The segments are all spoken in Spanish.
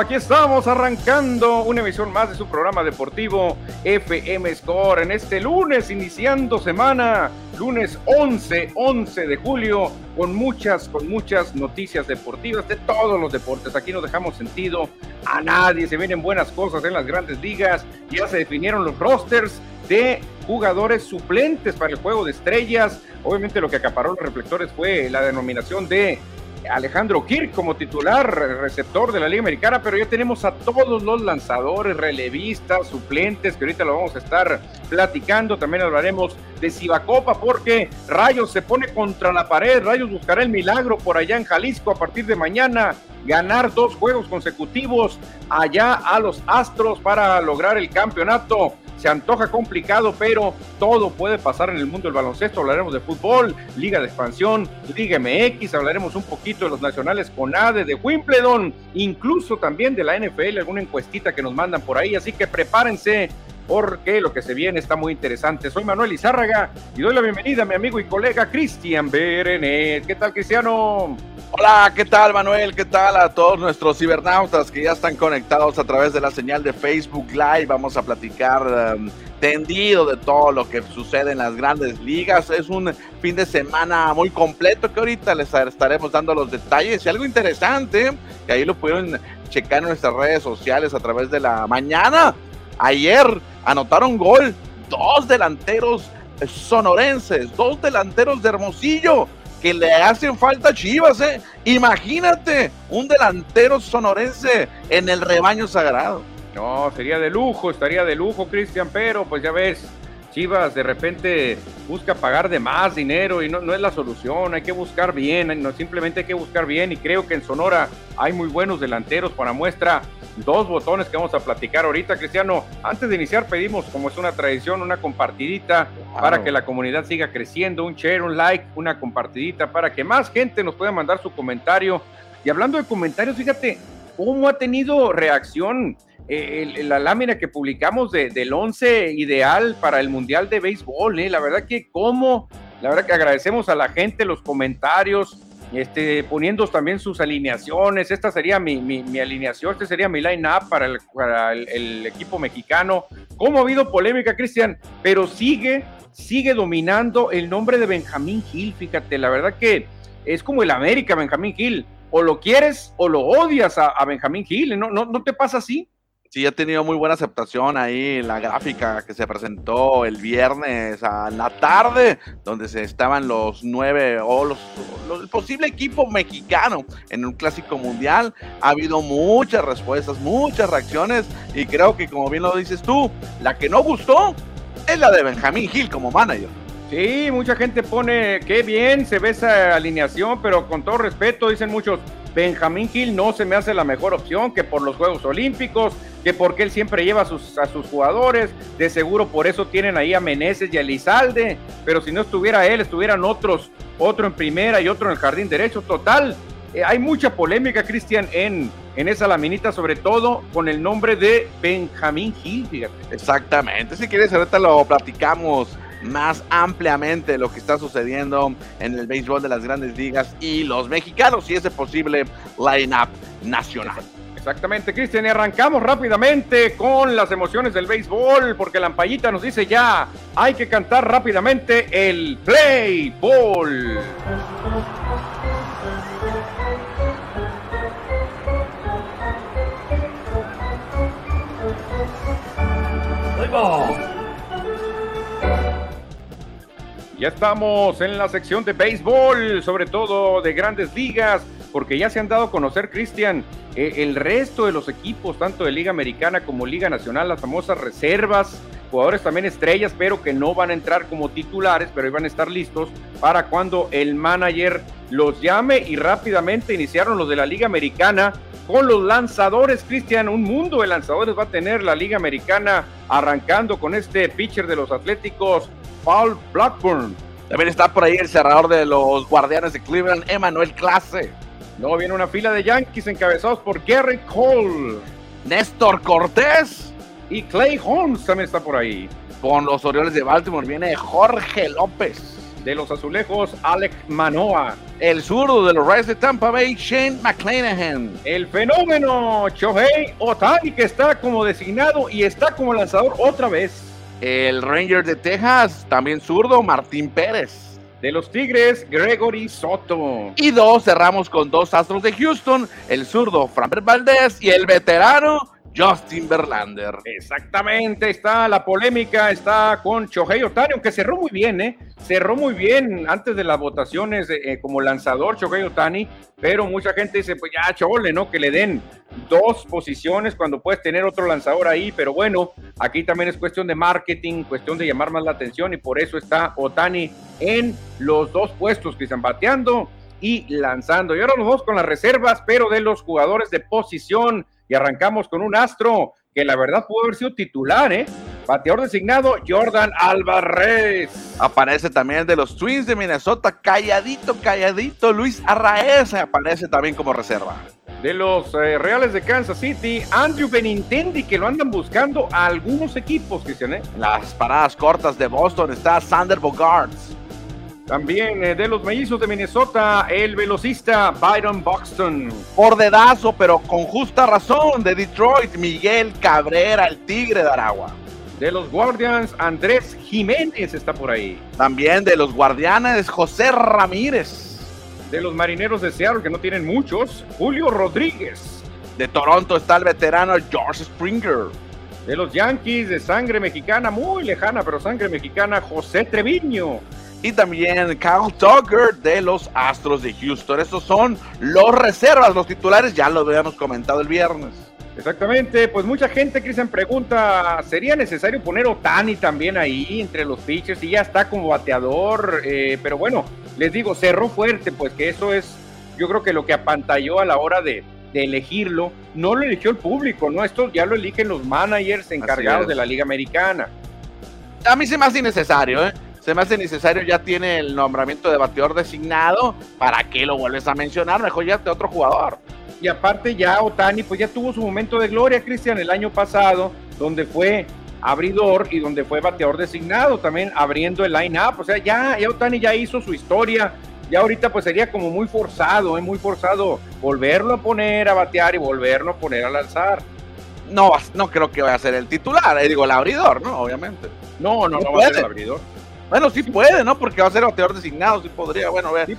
aquí estamos arrancando una emisión más de su programa deportivo FM Score en este lunes, iniciando semana, lunes 11, 11 de julio, con muchas, con muchas noticias deportivas de todos los deportes. Aquí no dejamos sentido a nadie, se vienen buenas cosas en las grandes ligas, ya se definieron los rosters de jugadores suplentes para el juego de estrellas. Obviamente lo que acaparó los reflectores fue la denominación de Alejandro Kirk como titular, receptor de la Liga Americana, pero ya tenemos a todos los lanzadores, relevistas, suplentes, que ahorita lo vamos a estar platicando. También hablaremos de Cibacopa, porque Rayos se pone contra la pared. Rayos buscará el milagro por allá en Jalisco a partir de mañana, ganar dos juegos consecutivos allá a los Astros para lograr el campeonato se antoja complicado, pero todo puede pasar en el mundo del baloncesto. Hablaremos de fútbol, Liga de Expansión, Liga MX, hablaremos un poquito de los nacionales con ADE, de Wimbledon, incluso también de la NFL, alguna encuestita que nos mandan por ahí. Así que prepárense porque lo que se viene está muy interesante. Soy Manuel Izárraga y doy la bienvenida a mi amigo y colega Cristian Berenet. ¿Qué tal, Cristiano? Hola, ¿qué tal Manuel? ¿Qué tal a todos nuestros cibernautas que ya están conectados a través de la señal de Facebook Live? Vamos a platicar um, tendido de todo lo que sucede en las grandes ligas. Es un fin de semana muy completo que ahorita les estaremos dando los detalles y algo interesante que ahí lo pudieron checar en nuestras redes sociales a través de la mañana. Ayer anotaron gol dos delanteros sonorenses, dos delanteros de Hermosillo que le hacen falta Chivas, ¿eh? Imagínate un delantero sonorense en el rebaño sagrado. No, sería de lujo, estaría de lujo, Cristian, pero pues ya ves, Chivas de repente busca pagar de más dinero y no, no es la solución, hay que buscar bien, no, simplemente hay que buscar bien y creo que en Sonora hay muy buenos delanteros para muestra dos botones que vamos a platicar ahorita, Cristiano. Antes de iniciar pedimos, como es una tradición, una compartidita para que la comunidad siga creciendo, un share, un like, una compartidita para que más gente nos pueda mandar su comentario. Y hablando de comentarios, fíjate cómo ha tenido reacción eh, la lámina que publicamos del 11 ideal para el Mundial de Béisbol. Eh. La verdad que cómo, la verdad que agradecemos a la gente los comentarios este, poniendo también sus alineaciones. Esta sería mi, mi, alineación, este sería mi line-up para, el, equipo mexicano. ¿Cómo ha habido polémica, Cristian? Pero sigue, sigue dominando el nombre de Benjamín Gil. Fíjate, la verdad que es como el América, Benjamín Gil. O lo quieres o lo odias a, a Benjamín Gil. ¿No, no, ¿No te pasa así? Sí, ha tenido muy buena aceptación ahí la gráfica que se presentó el viernes a la tarde, donde se estaban los nueve o los, el posible equipo mexicano en un clásico mundial. Ha habido muchas respuestas, muchas reacciones y creo que como bien lo dices tú, la que no gustó es la de Benjamín Gil como manager. Sí, mucha gente pone que bien se ve esa alineación, pero con todo respeto dicen muchos, Benjamín Gil no se me hace la mejor opción que por los Juegos Olímpicos, que porque él siempre lleva a sus, a sus jugadores, de seguro por eso tienen ahí a Meneses y a Elizalde, pero si no estuviera él, estuvieran otros, otro en primera y otro en el jardín derecho, total. Eh, hay mucha polémica, Cristian, en, en esa laminita, sobre todo con el nombre de Benjamín Gil. Exactamente, si quieres ahorita lo platicamos más ampliamente lo que está sucediendo en el béisbol de las grandes ligas y los mexicanos, si es posible, line-up nacional. Exactamente, Cristian, y arrancamos rápidamente con las emociones del béisbol, porque la ampallita nos dice ya, hay que cantar rápidamente el play ball. Play ball. Ya estamos en la sección de béisbol, sobre todo de grandes ligas, porque ya se han dado a conocer, Cristian, eh, el resto de los equipos, tanto de Liga Americana como Liga Nacional, las famosas reservas, jugadores también estrellas, pero que no van a entrar como titulares, pero iban a estar listos para cuando el manager los llame y rápidamente iniciaron los de la Liga Americana con los lanzadores, Cristian, un mundo de lanzadores va a tener la Liga Americana arrancando con este pitcher de los Atléticos, Paul Blackburn. También está por ahí el cerrador de los Guardianes de Cleveland, Emmanuel Clase. Luego viene una fila de Yankees encabezados por Gary Cole. Néstor Cortés. Y Clay Holmes también está por ahí. Con los Orioles de Baltimore viene Jorge López. De los azulejos, Alec Manoa. El zurdo de los Rays de Tampa Bay, Shane McClanahan. El fenómeno Shohei Otani, que está como designado y está como lanzador otra vez. El Ranger de Texas, también zurdo, Martín Pérez. De los Tigres, Gregory Soto. Y dos, cerramos con dos astros de Houston, el zurdo Framber Valdez y el veterano Justin Verlander. Exactamente, está la polémica, está con Shohei Otani, aunque cerró muy bien, ¿eh? Cerró muy bien antes de las votaciones eh, como lanzador Shohei Otani, pero mucha gente dice, pues ya, chole, ¿no? Que le den dos posiciones cuando puedes tener otro lanzador ahí, pero bueno, aquí también es cuestión de marketing, cuestión de llamar más la atención y por eso está Otani en los dos puestos que están bateando y lanzando. Y ahora nos vamos con las reservas, pero de los jugadores de posición y arrancamos con un astro que la verdad pudo haber sido titular, ¿eh? Bateador designado Jordan Alvarez. Aparece también de los Twins de Minnesota, calladito, calladito. Luis Arraez aparece también como reserva. De los eh, Reales de Kansas City, Andrew Benintendi, que lo andan buscando a algunos equipos, Cristian, ¿eh? Las paradas cortas de Boston está Sander Bogarts. También eh, de los mellizos de Minnesota, el velocista Byron Buxton. Por dedazo, pero con justa razón, de Detroit, Miguel Cabrera, el Tigre de Aragua. De los Guardians, Andrés Jiménez está por ahí. También de los Guardianes, José Ramírez. De los Marineros de Seattle, que no tienen muchos, Julio Rodríguez. De Toronto está el veterano George Springer. De los Yankees, de sangre mexicana, muy lejana, pero sangre mexicana, José Treviño y también Kyle Tucker de los Astros de Houston. Estos son los reservas, los titulares, ya lo habíamos comentado el viernes. Exactamente, pues mucha gente, Cristian, pregunta, ¿sería necesario poner Otani también ahí entre los pitchers? Y ya está como bateador, eh, pero bueno, les digo, cerró fuerte, pues que eso es, yo creo que lo que apantalló a la hora de, de elegirlo, no lo eligió el público, ¿no? Esto ya lo eligen los managers encargados de la Liga Americana. A mí se me hace innecesario, ¿eh? Se me hace necesario, ya tiene el nombramiento de bateador designado, ¿para qué lo vuelves a mencionar? Mejor ya te otro jugador. Y aparte ya Otani, pues ya tuvo su momento de gloria, Cristian, el año pasado, donde fue abridor y donde fue bateador designado, también abriendo el line-up, o sea, ya, ya Otani ya hizo su historia, ya ahorita pues sería como muy forzado, ¿eh? muy forzado volverlo a poner a batear y volverlo a poner a lanzar. No, no creo que vaya a ser el titular, eh, digo, el abridor, ¿no? Obviamente. No, no, no, va a ser el abridor. Bueno, sí puede, ¿no? Porque va a ser bateador designado, sí podría, bueno, ver. Sí,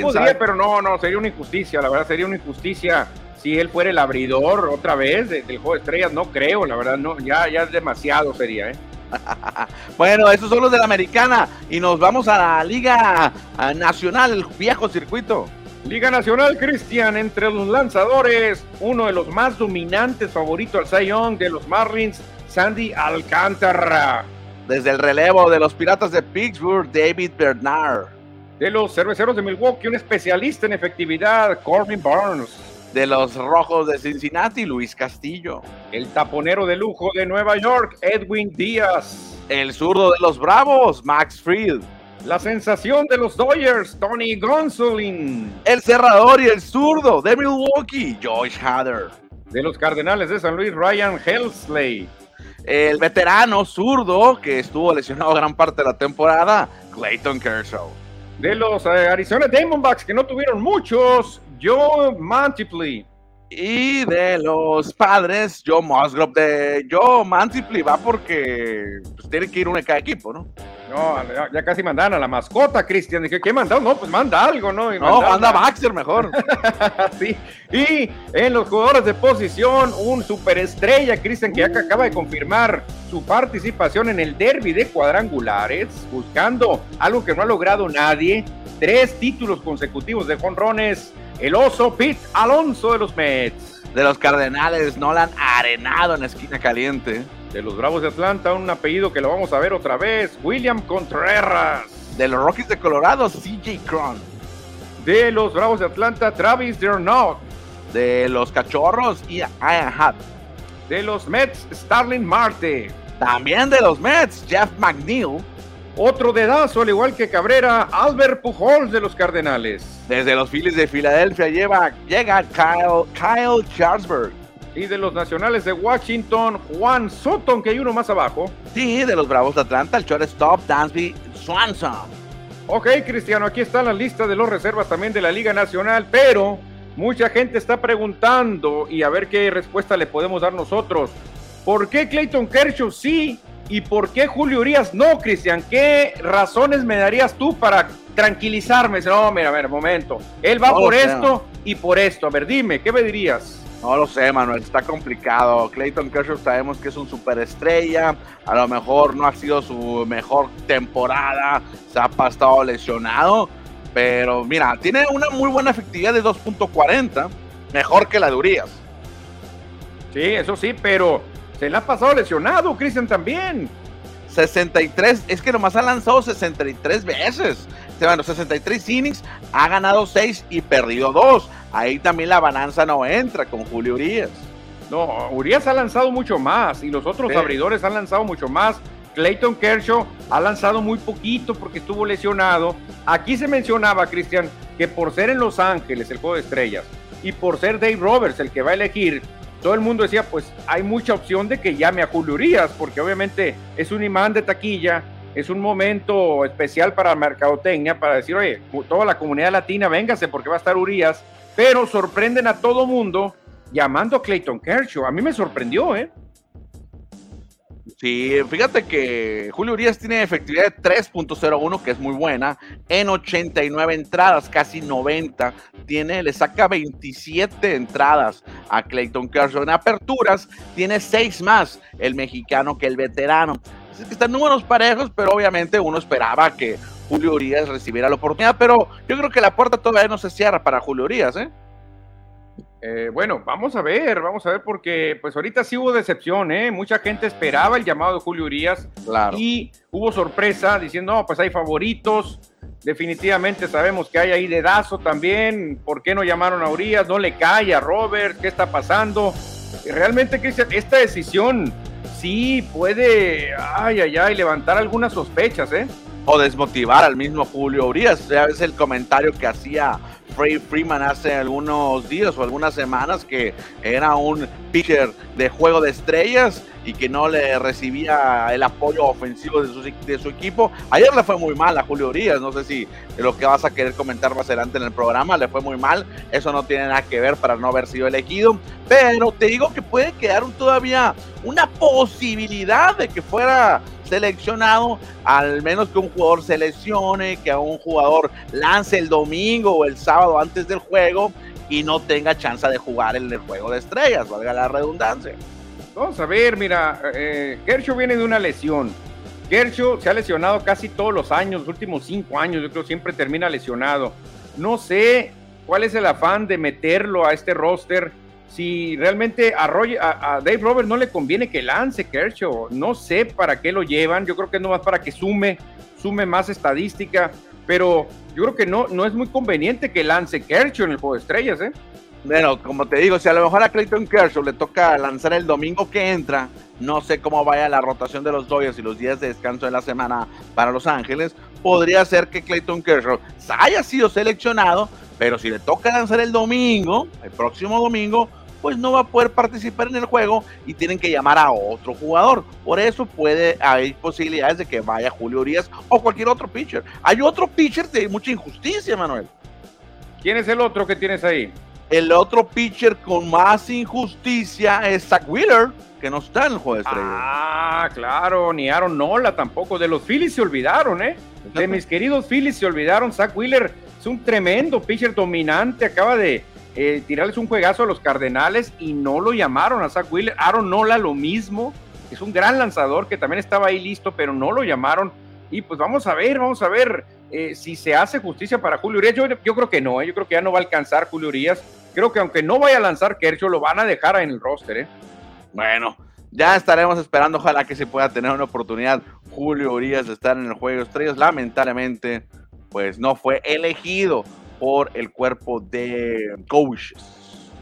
podría, pero no, no, sería una injusticia, la verdad, sería una injusticia si él fuera el abridor otra vez del juego de estrellas, no creo, la verdad, no, ya, ya es demasiado sería, ¿eh? bueno, esos son los de la americana y nos vamos a la Liga Nacional, el viejo circuito. Liga Nacional, Cristian, entre los lanzadores, uno de los más dominantes favoritos al Cy Young de los Marlins, Sandy Alcántara. Desde el relevo de los Piratas de Pittsburgh, David Bernard. De los Cerveceros de Milwaukee, un especialista en efectividad, Corbin Barnes. De los Rojos de Cincinnati, Luis Castillo. El taponero de lujo de Nueva York, Edwin Díaz. El zurdo de los Bravos, Max Fried. La sensación de los Dodgers, Tony Gonsolin. El cerrador y el zurdo de Milwaukee, Josh Hader. De los Cardenales de San Luis, Ryan Helsley el veterano zurdo que estuvo lesionado gran parte de la temporada, Clayton Kershaw. De los eh, Arizona Diamondbacks que no tuvieron muchos, Joe Mantiply. Y de los padres, Joe Musgrove. De Joe Mantiply va porque pues, tiene que ir uno de cada equipo, ¿no? No, ya, casi mandan a la mascota, Cristian. Dije, ¿qué mandado? No, pues manda algo, ¿no? no, manda Baxter mejor. sí. Y en los jugadores de posición, un superestrella, Cristian, que ya acaba de confirmar su participación en el derby de cuadrangulares, buscando algo que no ha logrado nadie. Tres títulos consecutivos de jonrones. El oso Pete Alonso de los Mets. De los Cardenales, no la han arenado en la esquina caliente de los Bravos de Atlanta, un apellido que lo vamos a ver otra vez, William Contreras. De los Rockies de Colorado, CJ Cron. De los Bravos de Atlanta, Travis Dernaut. De los Cachorros, Ian Hatt. De los Mets, Starling Marte. También de los Mets, Jeff McNeil. Otro dedazo, al igual que Cabrera, Albert Pujols de los Cardenales. Desde los Phillies de Filadelfia lleva, llega Kyle, Kyle. Y de los nacionales de Washington, Juan Soto, que hay uno más abajo. Sí, de los Bravos de Atlanta, el shortstop Dansby Swanson. Ok, Cristiano, aquí está la lista de los reservas también de la Liga Nacional, pero mucha gente está preguntando y a ver qué respuesta le podemos dar nosotros. ¿Por qué Clayton Kershaw sí y por qué Julio Urias no, Cristian? ¿Qué razones me darías tú para tranquilizarme? No, mira, a ver, momento. Él va por esto y por esto. A ver, dime, ¿qué me dirías? No lo sé, Manuel, está complicado. Clayton Kershaw sabemos que es un superestrella, a lo mejor no ha sido su mejor temporada, se ha pasado lesionado, pero mira, tiene una muy buena efectividad de 2.40, mejor que la de Urias. Sí, eso sí, pero se le ha pasado lesionado, Cristian también. 63, es que nomás ha lanzado 63 veces. Bueno, 63 innings, ha ganado 6 y perdido 2. Ahí también la balanza no entra con Julio Urias. No, Urias ha lanzado mucho más y los otros abridores han lanzado mucho más. Clayton Kershaw ha lanzado muy poquito porque estuvo lesionado. Aquí se mencionaba, Cristian, que por ser en Los Ángeles el juego de estrellas y por ser Dave Roberts el que va a elegir, todo el mundo decía, pues hay mucha opción de que llame a Julio Urias, porque obviamente es un imán de taquilla, es un momento especial para Mercadotecnia, para decir, oye, toda la comunidad latina, véngase porque va a estar Urias, pero sorprenden a todo mundo llamando a Clayton Kershaw. A mí me sorprendió, ¿eh? Sí, fíjate que Julio Urias tiene efectividad de 3.01, que es muy buena, en 89 entradas, casi 90. Tiene, le saca 27 entradas a Clayton Kershaw. En aperturas tiene 6 más el mexicano que el veterano. Así que están números parejos, pero obviamente uno esperaba que Julio Urias recibiera la oportunidad, pero yo creo que la puerta todavía no se cierra para Julio Urias, ¿eh? Eh, bueno, vamos a ver, vamos a ver, porque pues ahorita sí hubo decepción, ¿eh? Mucha gente esperaba el llamado de Julio Urias y hubo sorpresa diciendo, no, pues hay favoritos, definitivamente sabemos que hay ahí dedazo también, ¿por qué no llamaron a Urias? No le cae a Robert, ¿qué está pasando? Realmente, Cristian, esta decisión sí puede, ay, ay, ay, levantar algunas sospechas, ¿eh? O desmotivar al mismo Julio Urias, ya ves el comentario que hacía Frey Freeman hace algunos días o algunas semanas que era un pitcher de juego de estrellas y que no le recibía el apoyo ofensivo de su, de su equipo. Ayer le fue muy mal a Julio Urias, no sé si lo que vas a querer comentar más adelante en el programa, le fue muy mal, eso no tiene nada que ver para no haber sido elegido, pero te digo que puede quedar todavía una posibilidad de que fuera seleccionado, al menos que un jugador seleccione, que a un jugador lance el domingo o el sábado antes del juego y no tenga chance de jugar en el juego de estrellas, valga la redundancia. Vamos a ver, mira, eh, viene de una lesión. Kershaw se ha lesionado casi todos los años, los últimos cinco años, yo creo siempre termina lesionado. No sé cuál es el afán de meterlo a este roster. Si realmente a, a, Dave Roberts no le conviene que lance Kershaw, no sé para qué lo llevan. Yo creo que es nomás para que sume, sume más estadística, pero yo creo que no, no es muy conveniente que lance Kershaw en el juego de estrellas, ¿eh? Bueno, como te digo, si a lo mejor a Clayton Kershaw le toca lanzar el domingo que entra, no sé cómo vaya la rotación de los Dodgers y los días de descanso de la semana para Los Ángeles, podría ser que Clayton Kershaw haya sido seleccionado, pero si le toca lanzar el domingo, el próximo domingo, pues no va a poder participar en el juego y tienen que llamar a otro jugador. Por eso puede haber posibilidades de que vaya Julio Urias o cualquier otro pitcher. Hay otro pitcher de mucha injusticia, Manuel. ¿Quién es el otro que tienes ahí? El otro pitcher con más injusticia es Zach Wheeler, que no está en el juego de estrellas. Ah, claro, ni Aaron Nola tampoco. De los Phillies se olvidaron, ¿eh? De mis queridos Phillies se olvidaron. Zach Wheeler es un tremendo pitcher dominante. Acaba de eh, tirarles un juegazo a los Cardenales y no lo llamaron a Zach Wheeler. Aaron Nola lo mismo. Es un gran lanzador que también estaba ahí listo, pero no lo llamaron. Y pues vamos a ver, vamos a ver eh, si se hace justicia para Julio Urias. Yo, yo creo que no, ¿eh? yo creo que ya no va a alcanzar Julio Urias creo que aunque no vaya a lanzar Kershaw, lo van a dejar en el roster, ¿eh? Bueno, ya estaremos esperando, ojalá que se pueda tener una oportunidad Julio Urias de estar en el juego de estrellas. Lamentablemente, pues no fue elegido por el cuerpo de coaches.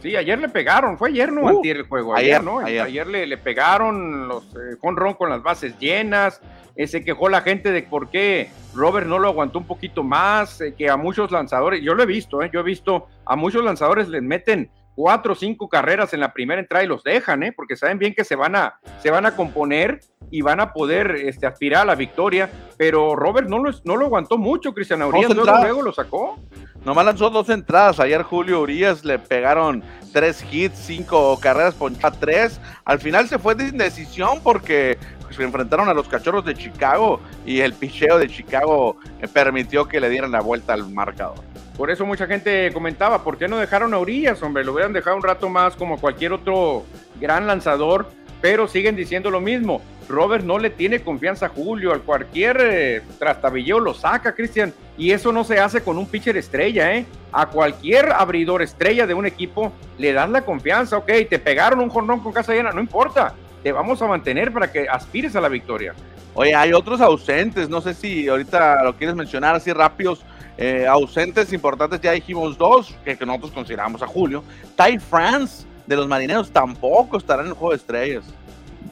Sí, ayer le pegaron, fue ayer, ¿no? Uh, el juego, ayer, ¿no? Ayer, le, le, pegaron los eh, Ron con las bases llenas, eh, se quejó la gente de por qué Robert no lo aguantó un poquito más, eh, que a muchos lanzadores, yo lo he visto, eh, yo he visto a muchos lanzadores les meten cuatro o cinco carreras en la primera entrada y los dejan, ¿eh? porque saben bien que se van a, se van a componer y van a poder este, aspirar a la victoria, pero Robert no lo, no lo aguantó mucho, Cristian Urias luego, luego, lo sacó. Nomás lanzó dos entradas, ayer Julio Urias le pegaron tres hits, cinco carreras, poncha tres, al final se fue de indecisión porque se enfrentaron a los cachorros de Chicago y el picheo de Chicago permitió que le dieran la vuelta al marcador. Por eso mucha gente comentaba, ¿por qué no dejaron a Urias, hombre? Lo hubieran dejado un rato más como cualquier otro gran lanzador, pero siguen diciendo lo mismo. Robert no le tiene confianza a Julio, al cualquier eh, trastabilleo lo saca, Cristian, y eso no se hace con un pitcher estrella, ¿eh? A cualquier abridor estrella de un equipo le das la confianza, ok, te pegaron un jornón con casa llena, no importa, te vamos a mantener para que aspires a la victoria. Oye, hay otros ausentes, no sé si ahorita lo quieres mencionar así rápidos. Eh, ausentes importantes, ya dijimos dos, que, nosotros consideramos a Julio. Ty France de los marineros tampoco estará en el juego de estrellas.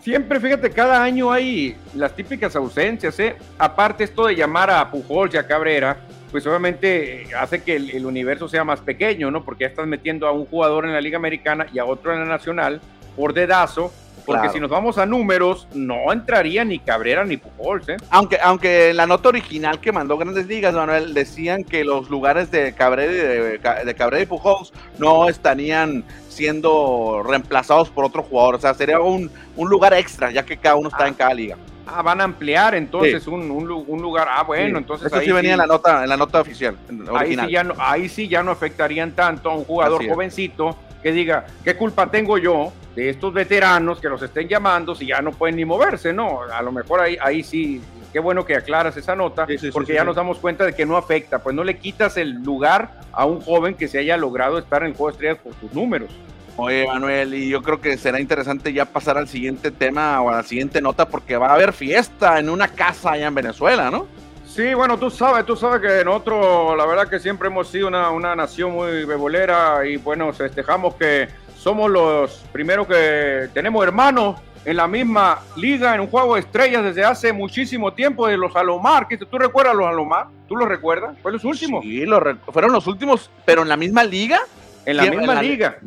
Siempre, fíjate, cada año hay las típicas ausencias, ¿eh? Aparte esto de llamar a Pujol y a Cabrera, pues obviamente hace que el, el, universo sea más pequeño, ¿no? Porque ya estás metiendo a un jugador en la Liga Americana y a otro en la Nacional por dedazo, porque si nos vamos a números, no entraría ni Cabrera ni Pujols. ¿eh? Aunque, aunque en la nota original que mandó Grandes Ligas, Manuel, decían que los lugares de Cabrera y, de, de Cabrera y Pujols no estarían siendo reemplazados por otro jugador. O sea, sería un, un lugar extra, ya que cada uno está ah. en cada liga. Ah, van a ampliar entonces un, un, lugar. Ah, bueno, entonces. Eso sí venía en la nota, en la nota oficial. Ahí sí, ya no, ahí sí ya no afectarían tanto a un jugador jovencito que diga, ¿qué culpa tengo yo de estos veteranos que los estén llamando si ya no pueden ni moverse? No, a lo mejor ahí, ahí sí, qué bueno que aclaras esa nota, porque ya nos damos cuenta de que no afecta, pues no le quitas el lugar a un joven que se haya logrado estar en el juego de estrellas por sus números. Oye, Manuel, y yo creo que será interesante ya pasar al siguiente tema o a la siguiente nota, porque va a haber fiesta en una casa allá en Venezuela, ¿no? Sí, bueno, tú sabes, tú sabes que nosotros, la verdad que siempre hemos sido una, una nación muy bebolera y bueno, festejamos que somos los primeros que tenemos hermanos en la misma liga, en un juego de estrellas desde hace muchísimo tiempo, de los Alomar. ¿Tú recuerdas los Alomar? ¿Tú los recuerdas? ¿Fue los últimos? Sí, fueron los últimos, pero en la misma liga. En la misma liga.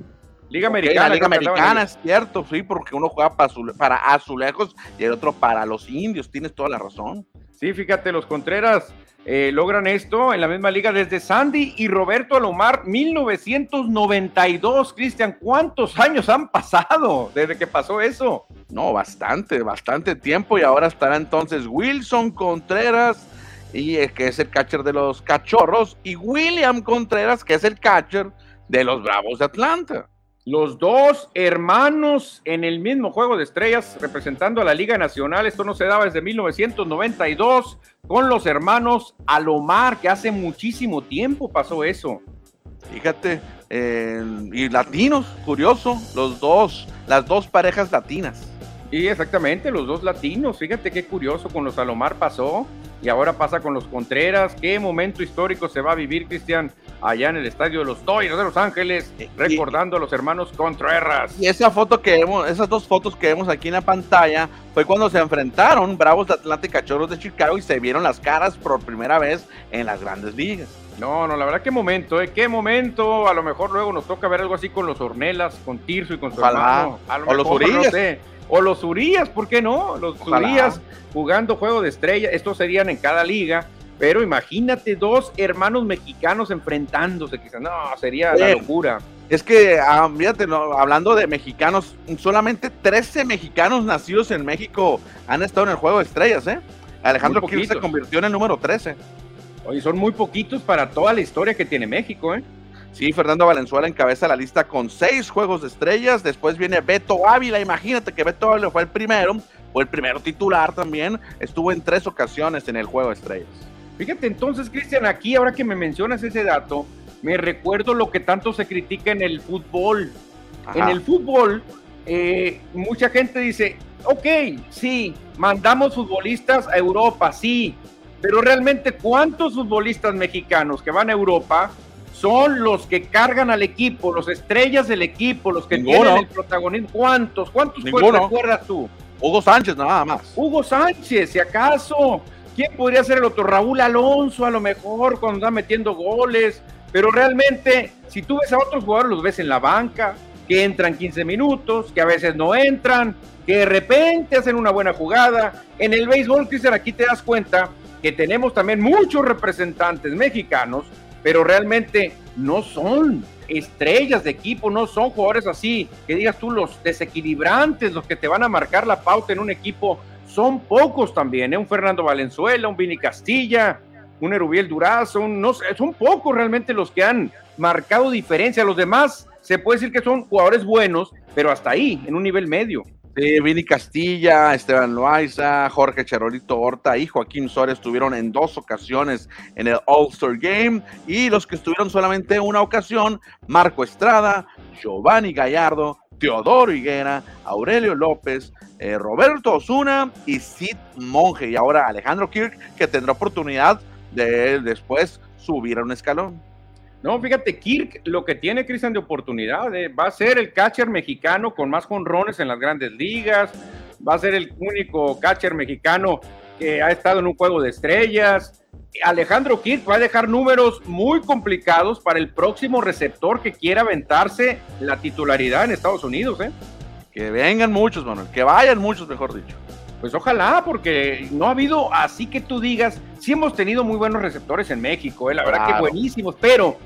Liga Americana. la Liga Americana, es cierto, sí, porque uno juega para, para Azulejos y el otro para los indios, tienes toda la razón. Sí, fíjate, los Contreras eh, logran esto en la misma liga desde Sandy y Roberto Alomar, 1992. Cristian, ¿cuántos años han pasado desde que pasó eso? No, bastante, bastante tiempo y ahora estará entonces Wilson Contreras y que es el catcher de los Cachorros y William Contreras que es el catcher de los Bravos de Atlanta. Los dos hermanos en el mismo juego de estrellas representando a la Liga Nacional. Esto no se daba desde 1992 con los hermanos Alomar, que hace muchísimo tiempo pasó eso. Fíjate, eh, y latinos, curioso, los dos, las dos parejas latinas. Y exactamente, los dos latinos. Fíjate qué curioso con los Alomar pasó y ahora pasa con los Contreras. Qué momento histórico se va a vivir, Cristian, allá en el estadio de los Dodgers de Los Ángeles, recordando a los hermanos Contreras. Y esa foto que vemos, esas dos fotos que vemos aquí en la pantalla, fue cuando se enfrentaron Bravos de Atlanta y Cachorros de Chicago y se vieron las caras por primera vez en las grandes ligas. No, no, la verdad, qué momento, ¿eh? Qué momento. A lo mejor luego nos toca ver algo así con los Ornelas, con Tirso y con su hermano. o los Urillas. O los Urias, ¿por qué no? Los Urias jugando juego de estrella, estos serían en cada liga, pero imagínate dos hermanos mexicanos enfrentándose, quizás, no, sería la locura. Es que, ah, fíjate, hablando de mexicanos, solamente 13 mexicanos nacidos en México han estado en el juego de estrellas, ¿eh? Alejandro Kirchner se convirtió en el número 13. Oye, son muy poquitos para toda la historia que tiene México, ¿eh? Sí, Fernando Valenzuela encabeza la lista con seis juegos de estrellas. Después viene Beto Ávila. Imagínate que Beto Ávila fue el primero, fue el primero titular también. Estuvo en tres ocasiones en el juego de estrellas. Fíjate entonces, Cristian, aquí ahora que me mencionas ese dato, me recuerdo lo que tanto se critica en el fútbol. En el fútbol, eh, mucha gente dice, ok, sí, mandamos futbolistas a Europa, sí, pero realmente cuántos futbolistas mexicanos que van a Europa son los que cargan al equipo, los estrellas del equipo, los que tienen el protagonismo. ¿Cuántos? ¿Cuántos recuerdas tú? Hugo Sánchez, nada más. Hugo Sánchez, si acaso. ¿Quién podría ser el otro? Raúl Alonso, a lo mejor, cuando está metiendo goles. pero realmente si tú ves a otros jugadores, los ves en la banca, que entran 15 minutos, que a veces no entran, que de repente hacen una buena jugada. En el béisbol, Cristian, aquí te das cuenta que tenemos también muchos representantes mexicanos, pero realmente no son estrellas de equipo, no son jugadores así, que digas tú los desequilibrantes, los que te van a marcar la pauta en un equipo, son pocos también, ¿eh? un Fernando Valenzuela, un Vini Castilla, un Erubiel Durazo, no son pocos realmente los que han marcado diferencia, los demás se puede decir que son jugadores buenos, pero hasta ahí, en un nivel medio. Vini Castilla, Esteban Loaiza, Jorge Charolito Horta y Joaquín Suárez estuvieron en dos ocasiones en el All-Star Game y los que estuvieron solamente una ocasión, Marco Estrada, Giovanni Gallardo, Teodoro Higuera, Aurelio López, eh, Roberto Osuna y Sid Monge y ahora Alejandro Kirk que tendrá oportunidad de después subir a un escalón. No, fíjate, Kirk lo que tiene, Cristian, de oportunidad, eh, va a ser el catcher mexicano con más jonrones en las grandes ligas, va a ser el único catcher mexicano que ha estado en un juego de estrellas. Alejandro Kirk va a dejar números muy complicados para el próximo receptor que quiera aventarse la titularidad en Estados Unidos. ¿eh? Que vengan muchos, Manuel, que vayan muchos, mejor dicho. Pues ojalá, porque no ha habido así que tú digas, sí hemos tenido muy buenos receptores en México, ¿eh? la verdad que buenísimos, pero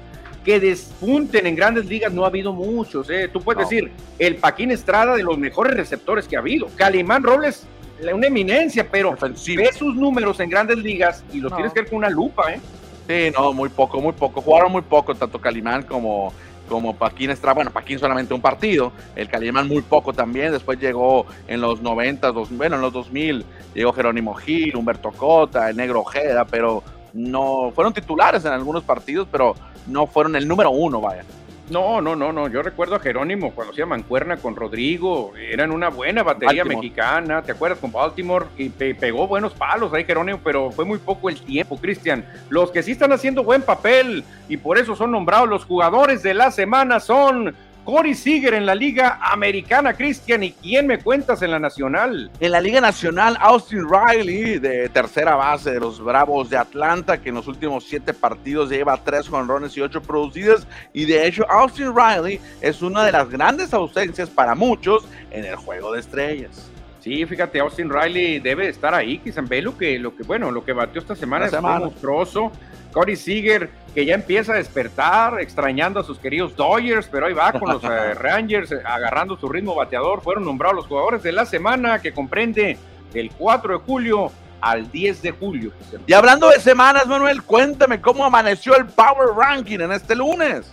que despunten en grandes ligas no ha habido muchos. ¿eh? Tú puedes decir, el Paquín Estrada de los mejores receptores que ha habido. Calimán Robles, una eminencia, pero ve sus números en grandes ligas y los tienes que ver con una lupa. ¿eh? Sí, no, muy poco, muy poco. Jugaron muy poco, tanto Calimán como, como Paquín Estrada. Bueno, Paquín solamente un partido, el Calimán muy poco también. Después llegó en los 90, dos, bueno, en los 2000, llegó Jerónimo Gil, Humberto Cota, el Negro Ojeda, pero no fueron titulares en algunos partidos, pero no fueron el número uno, vaya. No, no, no, no. Yo recuerdo a Jerónimo cuando hacía mancuerna con Rodrigo. Eran una buena batería mexicana. ¿Te acuerdas con Baltimore? Y pegó buenos palos ahí Jerónimo, pero fue muy poco el tiempo, Cristian. Los que sí están haciendo buen papel y por eso son nombrados los jugadores de la semana son Cory Seager en la Liga Americana, Cristian. ¿Y quién me cuentas en la Nacional? En la Liga Nacional, Austin Riley, de tercera base de los Bravos de Atlanta, que en los últimos siete partidos lleva tres jonrones y ocho producidas. Y de hecho, Austin Riley es una de las grandes ausencias para muchos en el juego de estrellas. Sí, fíjate, Austin Riley debe estar ahí, quizás ve lo que, lo que, bueno, lo que batió esta semana es monstruoso. Corey Seager, que ya empieza a despertar, extrañando a sus queridos Dodgers, pero ahí va con los eh, Rangers, eh, agarrando su ritmo bateador. Fueron nombrados los jugadores de la semana, que comprende del 4 de julio al 10 de julio. Y hablando de semanas, Manuel, cuéntame cómo amaneció el Power Ranking en este lunes.